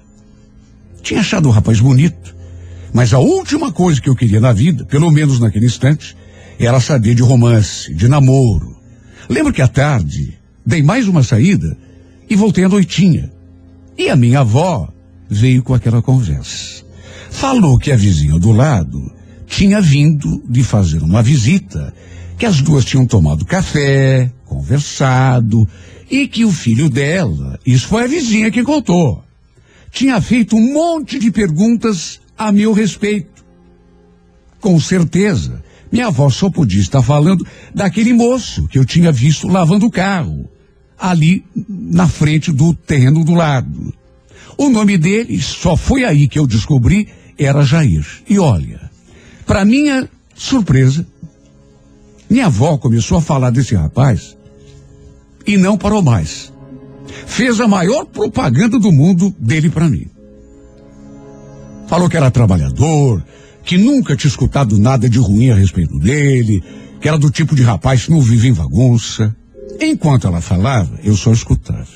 [SPEAKER 1] Tinha achado o rapaz bonito, mas a última coisa que eu queria na vida, pelo menos naquele instante, era saber de romance, de namoro. Lembro que à tarde dei mais uma saída e voltei à noitinha. E a minha avó veio com aquela conversa. Falou que a vizinha do lado tinha vindo de fazer uma visita que as duas tinham tomado café, conversado, e que o filho dela, isso foi a vizinha que contou, tinha feito um monte de perguntas a meu respeito. Com certeza, minha avó só podia estar falando daquele moço que eu tinha visto lavando o carro, ali na frente do terreno do lado. O nome dele, só foi aí que eu descobri, era Jair. E olha, para minha surpresa, minha avó começou a falar desse rapaz e não parou mais. Fez a maior propaganda do mundo dele para mim. Falou que era trabalhador, que nunca tinha escutado nada de ruim a respeito dele, que era do tipo de rapaz que não vive em bagunça. Enquanto ela falava, eu só escutava.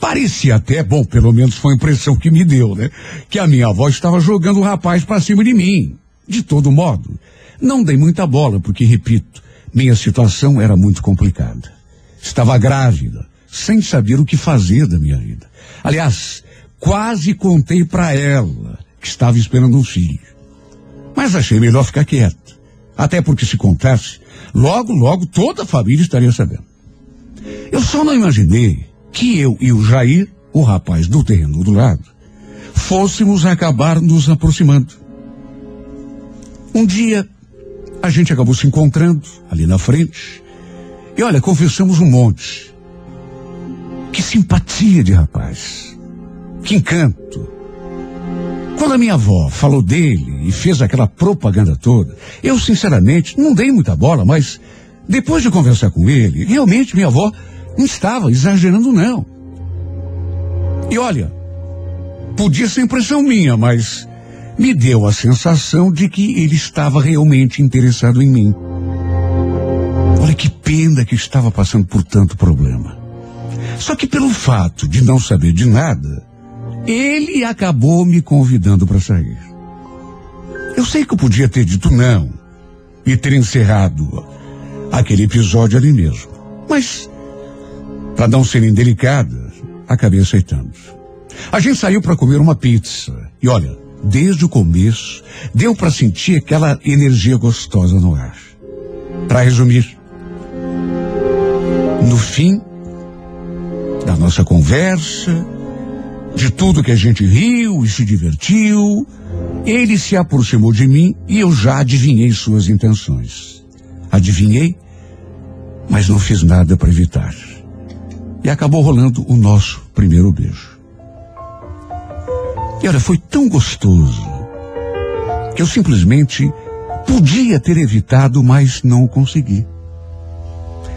[SPEAKER 1] Parecia até, bom, pelo menos foi a impressão que me deu, né? Que a minha avó estava jogando o rapaz para cima de mim. De todo modo, não dei muita bola, porque, repito, minha situação era muito complicada. Estava grávida, sem saber o que fazer da minha vida. Aliás, quase contei para ela que estava esperando um filho. Mas achei melhor ficar quieto. Até porque se contasse, logo, logo toda a família estaria sabendo. Eu só não imaginei que eu e o Jair, o rapaz do terreno do lado, fôssemos acabar nos aproximando. Um dia a gente acabou se encontrando ali na frente. E olha, conversamos um monte. Que simpatia de rapaz. Que encanto. Quando a minha avó falou dele e fez aquela propaganda toda, eu sinceramente não dei muita bola, mas depois de conversar com ele, realmente minha avó não estava exagerando não. E olha, podia ser impressão minha, mas me deu a sensação de que ele estava realmente interessado em mim. Olha que pena que estava passando por tanto problema. Só que pelo fato de não saber de nada, ele acabou me convidando para sair. Eu sei que eu podia ter dito não e ter encerrado aquele episódio ali mesmo. Mas, para não ser indelicada, acabei aceitando. A gente saiu para comer uma pizza. E olha, desde o começo, deu para sentir aquela energia gostosa no ar. Para resumir, no fim da nossa conversa, de tudo que a gente riu e se divertiu, ele se aproximou de mim e eu já adivinhei suas intenções. Adivinhei, mas não fiz nada para evitar. E acabou rolando o nosso primeiro beijo. E olha, foi tão gostoso que eu simplesmente podia ter evitado, mas não consegui.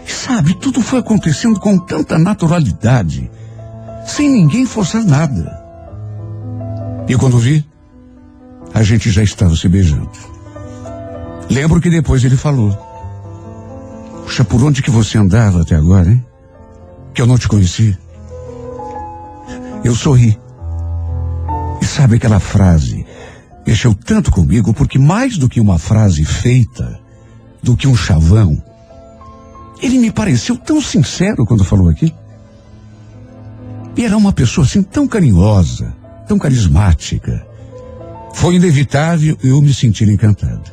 [SPEAKER 1] E sabe, tudo foi acontecendo com tanta naturalidade, sem ninguém forçar nada. E quando vi, a gente já estava se beijando. Lembro que depois ele falou: Puxa, por onde que você andava até agora, hein? Que eu não te conheci. Eu sorri. E sabe aquela frase? Mexeu tanto comigo porque mais do que uma frase feita, do que um chavão, ele me pareceu tão sincero quando falou aqui. E era uma pessoa assim tão carinhosa, tão carismática. Foi inevitável eu me sentir encantado.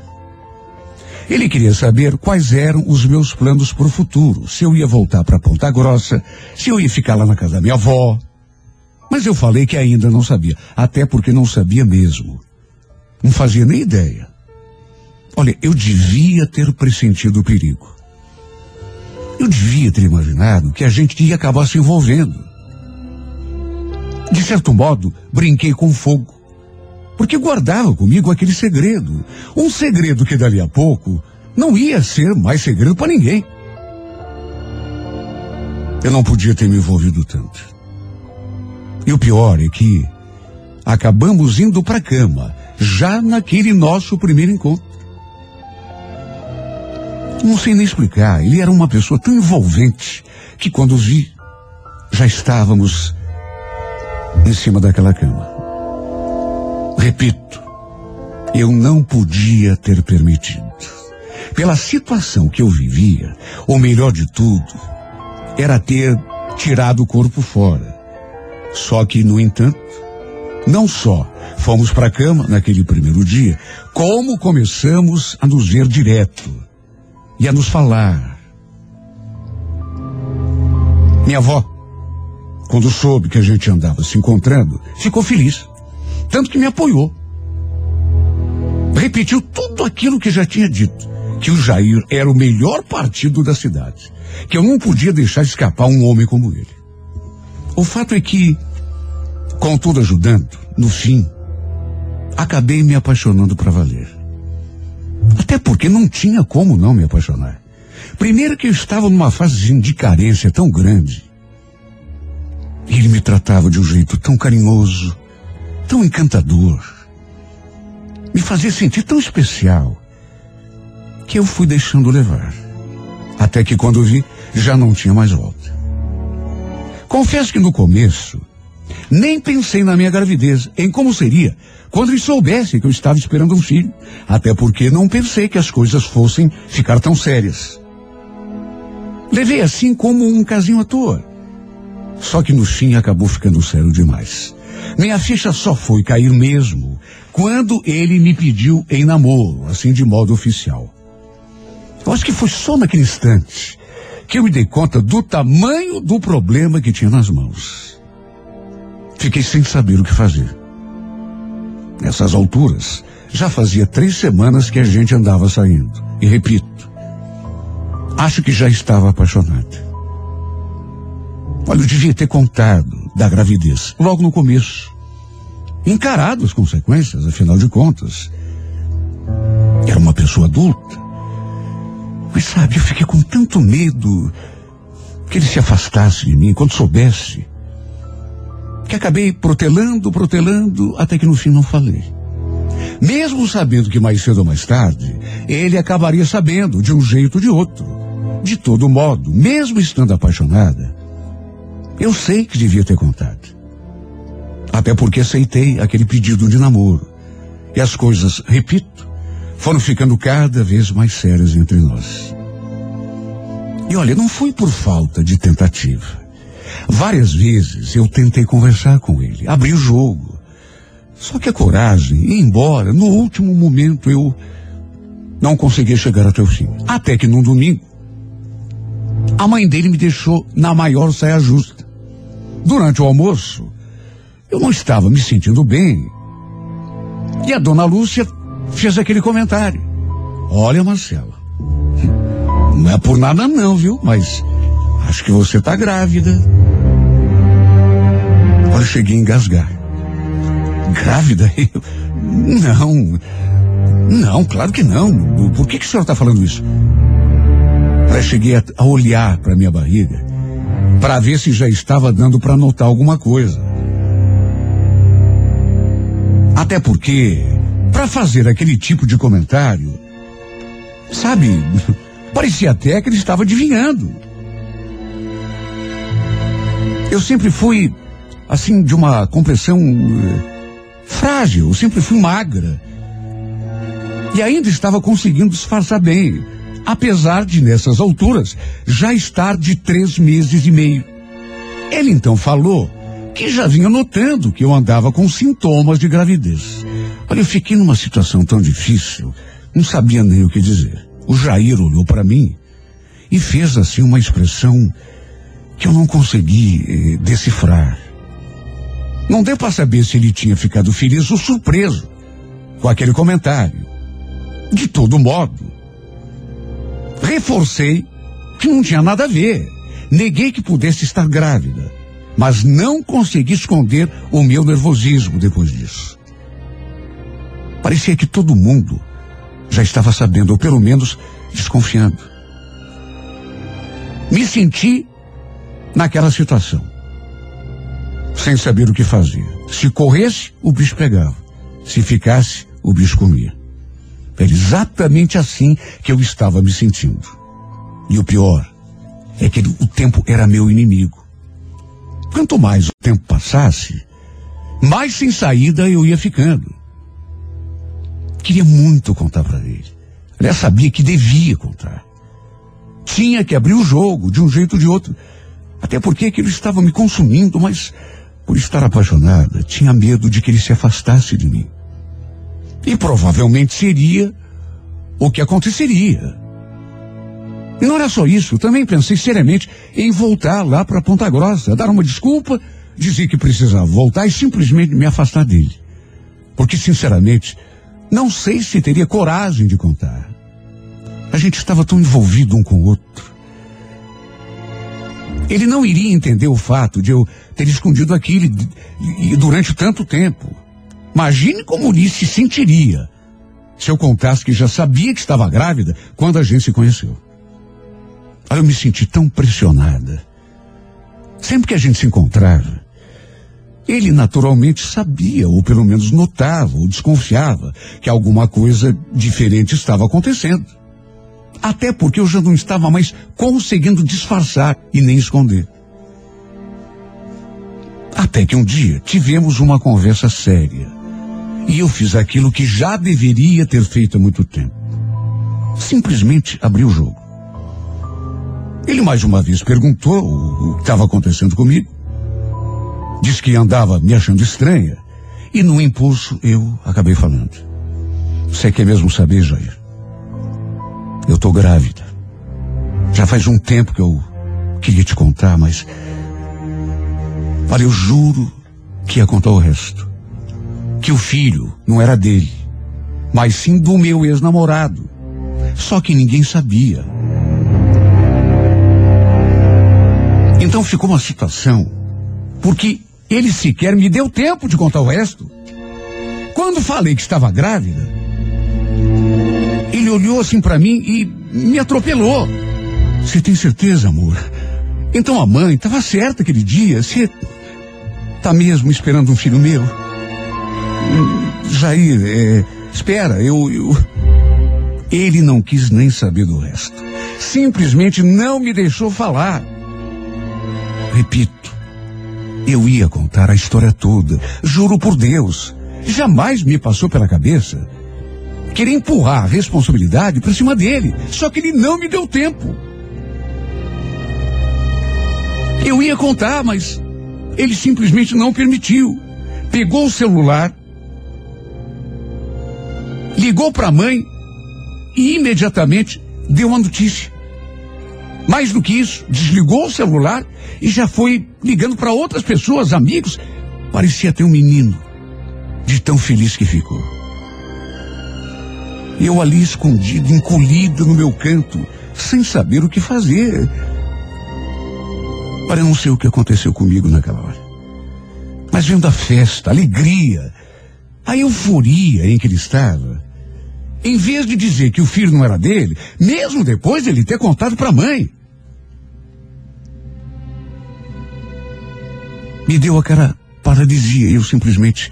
[SPEAKER 1] Ele queria saber quais eram os meus planos para o futuro, se eu ia voltar para Ponta Grossa, se eu ia ficar lá na casa da minha avó, mas eu falei que ainda não sabia, até porque não sabia mesmo. Não fazia nem ideia. Olha, eu devia ter pressentido o perigo. Eu devia ter imaginado que a gente ia acabar se envolvendo. De certo modo, brinquei com fogo. Porque guardava comigo aquele segredo. Um segredo que dali a pouco não ia ser mais segredo para ninguém. Eu não podia ter me envolvido tanto. E o pior é que acabamos indo para a cama, já naquele nosso primeiro encontro. Não sei nem explicar. Ele era uma pessoa tão envolvente que quando vi, já estávamos em cima daquela cama. Repito, eu não podia ter permitido. Pela situação que eu vivia, o melhor de tudo era ter tirado o corpo fora. Só que, no entanto, não só fomos para a cama naquele primeiro dia, como começamos a nos ver direto e a nos falar. Minha avó, quando soube que a gente andava se encontrando, ficou feliz. Tanto que me apoiou. Repetiu tudo aquilo que já tinha dito. Que o Jair era o melhor partido da cidade. Que eu não podia deixar escapar um homem como ele. O fato é que, com tudo ajudando, no fim, acabei me apaixonando para valer. Até porque não tinha como não me apaixonar. Primeiro que eu estava numa fase de carência tão grande. Ele me tratava de um jeito tão carinhoso, tão encantador. Me fazia sentir tão especial que eu fui deixando levar. Até que quando vi, já não tinha mais volta. Confesso que no começo, nem pensei na minha gravidez, em como seria quando ele soubesse que eu estava esperando um filho. Até porque não pensei que as coisas fossem ficar tão sérias. Levei assim como um casinho à toa. Só que no fim acabou ficando sério demais. Minha ficha só foi cair mesmo quando ele me pediu em namoro, assim de modo oficial. Eu acho que foi só naquele instante que eu me dei conta do tamanho do problema que tinha nas mãos. Fiquei sem saber o que fazer. Nessas alturas, já fazia três semanas que a gente andava saindo. E repito, acho que já estava apaixonada. Olha, eu devia ter contado da gravidez logo no começo. Encarado as consequências, afinal de contas. Era uma pessoa adulta. Mas sabe, eu fiquei com tanto medo que ele se afastasse de mim quando soubesse. Que acabei protelando, protelando, até que no fim não falei. Mesmo sabendo que mais cedo ou mais tarde, ele acabaria sabendo, de um jeito ou de outro. De todo modo, mesmo estando apaixonada, eu sei que devia ter contado. Até porque aceitei aquele pedido de namoro. E as coisas, repito, foram ficando cada vez mais sérias entre nós. E olha, não foi por falta de tentativa. Várias vezes eu tentei conversar com ele, abrir o jogo. Só que a coragem ia embora. No último momento eu não conseguia chegar até o fim. Até que num domingo, a mãe dele me deixou na maior saia justa. Durante o almoço, eu não estava me sentindo bem. E a dona Lúcia fez aquele comentário. Olha, Marcela, não é por nada não, viu? Mas acho que você está grávida. Olha, cheguei a engasgar. Grávida? Não. Não, claro que não. Por que, que o senhor está falando isso? Eu cheguei a, a olhar para minha barriga para ver se já estava dando para notar alguma coisa. Até porque, para fazer aquele tipo de comentário, sabe, parecia até que ele estava adivinhando. Eu sempre fui, assim, de uma compressão uh, frágil, sempre fui magra. E ainda estava conseguindo disfarçar bem, apesar de, nessas alturas, já estar de três meses e meio. Ele então falou que já vinha notando que eu andava com sintomas de gravidez. Olha, eu fiquei numa situação tão difícil, não sabia nem o que dizer. O Jair olhou para mim e fez assim uma expressão que eu não consegui eh, decifrar. Não deu para saber se ele tinha ficado feliz ou surpreso com aquele comentário. De todo modo, reforcei que não tinha nada a ver. Neguei que pudesse estar grávida, mas não consegui esconder o meu nervosismo depois disso. Parecia que todo mundo já estava sabendo, ou pelo menos desconfiando. Me senti naquela situação, sem saber o que fazia. Se corresse, o bicho pegava. Se ficasse, o bicho comia. Era exatamente assim que eu estava me sentindo. E o pior é que o tempo era meu inimigo. Quanto mais o tempo passasse, mais sem saída eu ia ficando. Queria muito contar para ele. Aliás, sabia que devia contar. Tinha que abrir o jogo de um jeito ou de outro. Até porque aquilo estava me consumindo, mas por estar apaixonada, tinha medo de que ele se afastasse de mim. E provavelmente seria o que aconteceria. E não era só isso, também pensei seriamente em voltar lá para Ponta Grossa, dar uma desculpa, dizer que precisava voltar e simplesmente me afastar dele. Porque, sinceramente, não sei se teria coragem de contar. A gente estava tão envolvido um com o outro. Ele não iria entender o fato de eu ter escondido aquilo durante tanto tempo. Imagine como ele se sentiria se eu contasse que já sabia que estava grávida quando a gente se conheceu. Aí eu me senti tão pressionada. Sempre que a gente se encontrava, ele naturalmente sabia, ou pelo menos notava, ou desconfiava, que alguma coisa diferente estava acontecendo. Até porque eu já não estava mais conseguindo disfarçar e nem esconder. Até que um dia tivemos uma conversa séria. E eu fiz aquilo que já deveria ter feito há muito tempo. Simplesmente abri o jogo. Ele mais uma vez perguntou o que estava acontecendo comigo. Disse que andava me achando estranha. E no impulso eu acabei falando. Você quer mesmo saber, Jair? Eu tô grávida. Já faz um tempo que eu queria te contar, mas. Olha, eu juro que ia contar o resto. Que o filho não era dele, mas sim do meu ex-namorado. Só que ninguém sabia. Então ficou uma situação, porque ele sequer me deu tempo de contar o resto. Quando falei que estava grávida, ele olhou assim para mim e me atropelou. Você tem certeza, amor? Então a mãe estava certa aquele dia. Você tá mesmo esperando um filho meu? Jair, é, espera, eu, eu. Ele não quis nem saber do resto. Simplesmente não me deixou falar. Repito, eu ia contar a história toda, juro por Deus. Jamais me passou pela cabeça querer empurrar a responsabilidade para cima dele. Só que ele não me deu tempo. Eu ia contar, mas ele simplesmente não permitiu. Pegou o celular, ligou para a mãe e imediatamente deu uma notícia. Mais do que isso, desligou o celular e já foi ligando para outras pessoas, amigos. Parecia ter um menino, de tão feliz que ficou. Eu ali escondido, encolhido no meu canto, sem saber o que fazer. Para não sei o que aconteceu comigo naquela hora. Mas vendo a festa, a alegria, a euforia em que ele estava, em vez de dizer que o filho não era dele, mesmo depois de ele ter contado para a mãe. Me deu aquela paralisia e eu simplesmente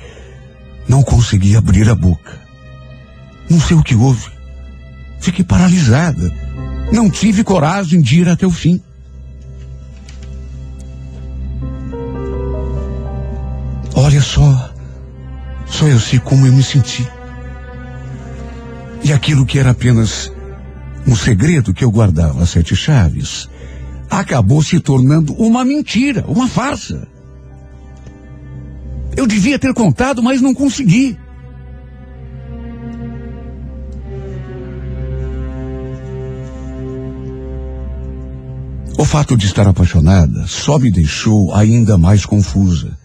[SPEAKER 1] não consegui abrir a boca. Não sei o que houve. Fiquei paralisada. Não tive coragem de ir até o fim. Olha só, só eu sei como eu me senti. E aquilo que era apenas um segredo que eu guardava sete chaves, acabou se tornando uma mentira, uma farsa. Eu devia ter contado, mas não consegui. O fato de estar apaixonada só me deixou ainda mais confusa.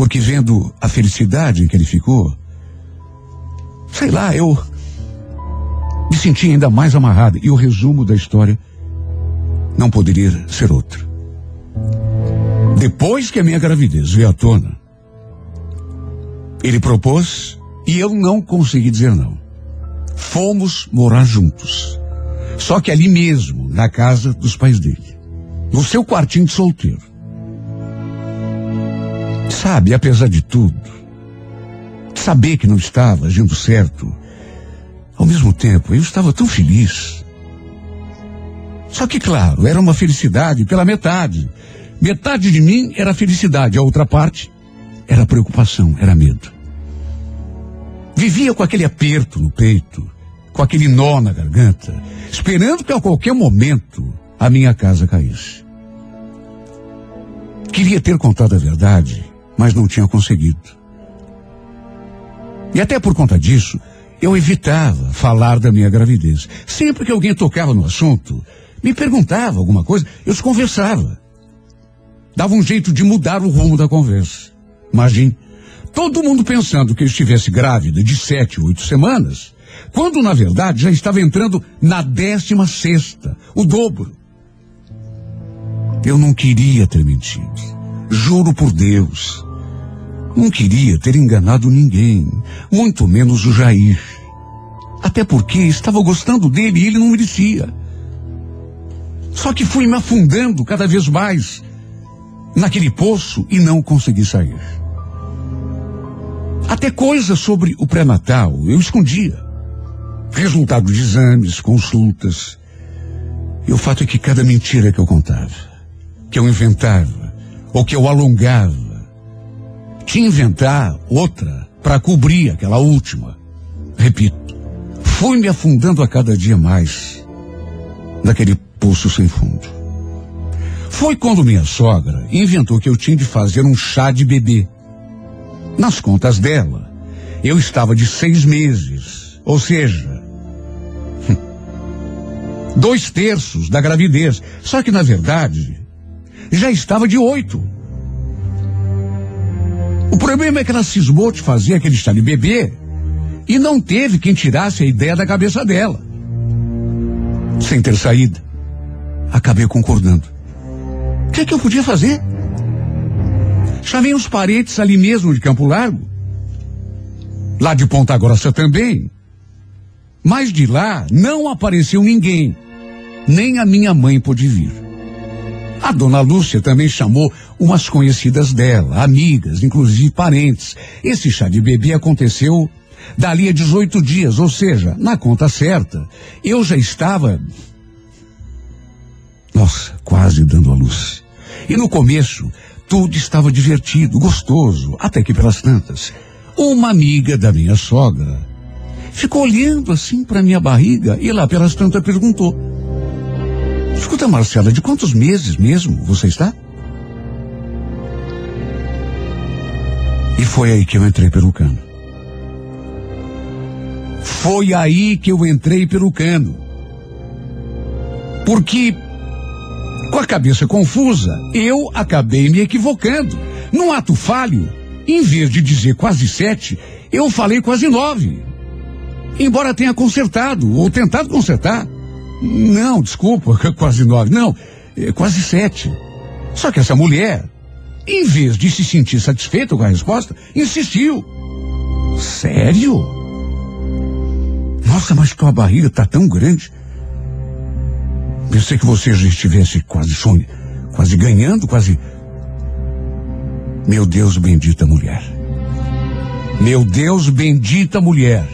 [SPEAKER 1] Porque vendo a felicidade em que ele ficou, sei lá, eu me senti ainda mais amarrada. E o resumo da história não poderia ser outro. Depois que a minha gravidez veio à tona, ele propôs e eu não consegui dizer não. Fomos morar juntos. Só que ali mesmo, na casa dos pais dele. No seu quartinho de solteiro. Sabe, apesar de tudo, saber que não estava agindo certo, Ao mesmo tempo, eu estava tão feliz. Só que, claro, era uma felicidade pela metade. Metade de mim era felicidade, a outra parte era preocupação, era medo. Vivia com aquele aperto no peito, com aquele nó na garganta, esperando que a qualquer momento a minha casa caísse. Queria ter contado a verdade, mas não tinha conseguido. E até por conta disso, eu evitava falar da minha gravidez. Sempre que alguém tocava no assunto, me perguntava alguma coisa, eu conversava. Dava um jeito de mudar o rumo da conversa. Imagine, todo mundo pensando que eu estivesse grávida de sete, oito semanas, quando na verdade já estava entrando na décima sexta, o dobro. Eu não queria ter mentido. Juro por Deus. Não queria ter enganado ninguém, muito menos o Jair. Até porque estava gostando dele e ele não merecia. Só que fui me afundando cada vez mais naquele poço e não consegui sair. Até coisas sobre o pré-natal eu escondia. Resultado de exames, consultas. E o fato é que cada mentira que eu contava, que eu inventava, ou que eu alongava, tinha inventar outra para cobrir aquela última. Repito, fui me afundando a cada dia mais naquele poço sem fundo. Foi quando minha sogra inventou que eu tinha de fazer um chá de bebê. Nas contas dela, eu estava de seis meses, ou seja, dois terços da gravidez. Só que, na verdade, já estava de oito. O problema é que ela cismou de fazer aquele chá de bebê e não teve quem tirasse a ideia da cabeça dela. Sem ter saída, acabei concordando. O que, é que eu podia fazer? Chamei os parentes ali mesmo de Campo Largo. Lá de Ponta Grossa também. Mas de lá não apareceu ninguém. Nem a minha mãe pôde vir. A dona Lúcia também chamou umas conhecidas dela, amigas, inclusive parentes. Esse chá de bebê aconteceu dali a 18 dias, ou seja, na conta certa, eu já estava. Nossa, quase dando a luz. E no começo, tudo estava divertido, gostoso, até que pelas tantas. Uma amiga da minha sogra ficou olhando assim para minha barriga e lá pelas tantas perguntou: Escuta, Marcela, de quantos meses mesmo você está? E foi aí que eu entrei pelo cano. Foi aí que eu entrei pelo cano. Porque, com a cabeça confusa, eu acabei me equivocando. Num ato falho, em vez de dizer quase sete, eu falei quase nove. Embora tenha consertado, ou tentado consertar. Não, desculpa, quase nove. Não, é quase sete. Só que essa mulher, em vez de se sentir satisfeita com a resposta, insistiu. Sério? Nossa, mas tua barriga tá tão grande. Pensei que você já estivesse quase sonho, quase ganhando, quase. Meu Deus, bendita mulher. Meu Deus, bendita mulher.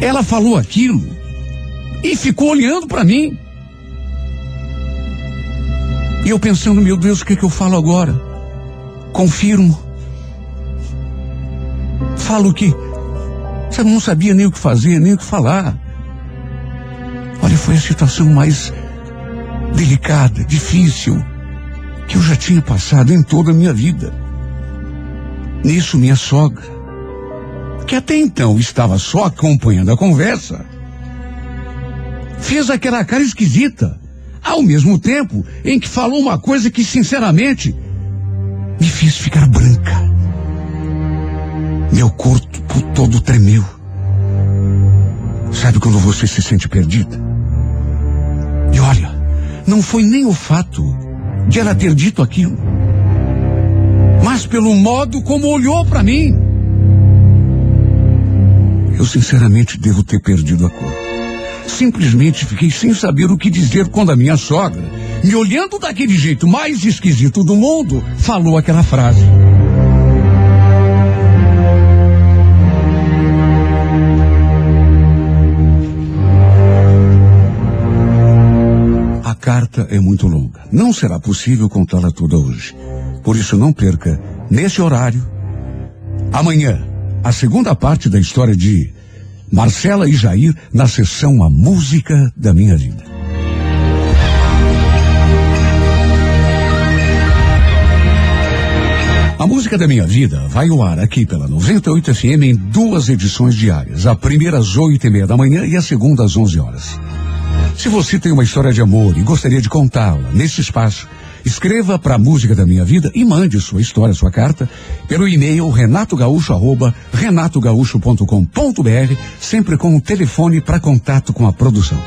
[SPEAKER 1] Ela falou aquilo e ficou olhando para mim. E eu pensando, meu Deus, o que, é que eu falo agora? Confirmo. Falo que você não sabia nem o que fazer, nem o que falar. Olha, foi a situação mais delicada, difícil, que eu já tinha passado em toda a minha vida. Nisso, minha sogra, que até então estava só acompanhando a conversa, fez aquela cara esquisita, ao mesmo tempo em que falou uma coisa que, sinceramente, me fez ficar branca. Meu corpo todo tremeu. Sabe quando você se sente perdida? E olha, não foi nem o fato de ela ter dito aquilo, mas pelo modo como olhou para mim. Eu sinceramente devo ter perdido a cor. Simplesmente fiquei sem saber o que dizer quando a minha sogra, me olhando daquele jeito mais esquisito do mundo, falou aquela frase. A carta é muito longa. Não será possível contá-la toda hoje. Por isso, não perca, nesse horário, amanhã, a segunda parte da história de Marcela e Jair na sessão A Música da Minha Vida. A música da minha vida vai ao ar aqui pela 98 FM em duas edições diárias. A primeira às oito e meia da manhã e a segunda às onze horas. Se você tem uma história de amor e gostaria de contá-la nesse espaço, escreva para a música da minha vida e mande sua história, sua carta, pelo e-mail renatogaúcho.com.br, sempre com o telefone para contato com a produção.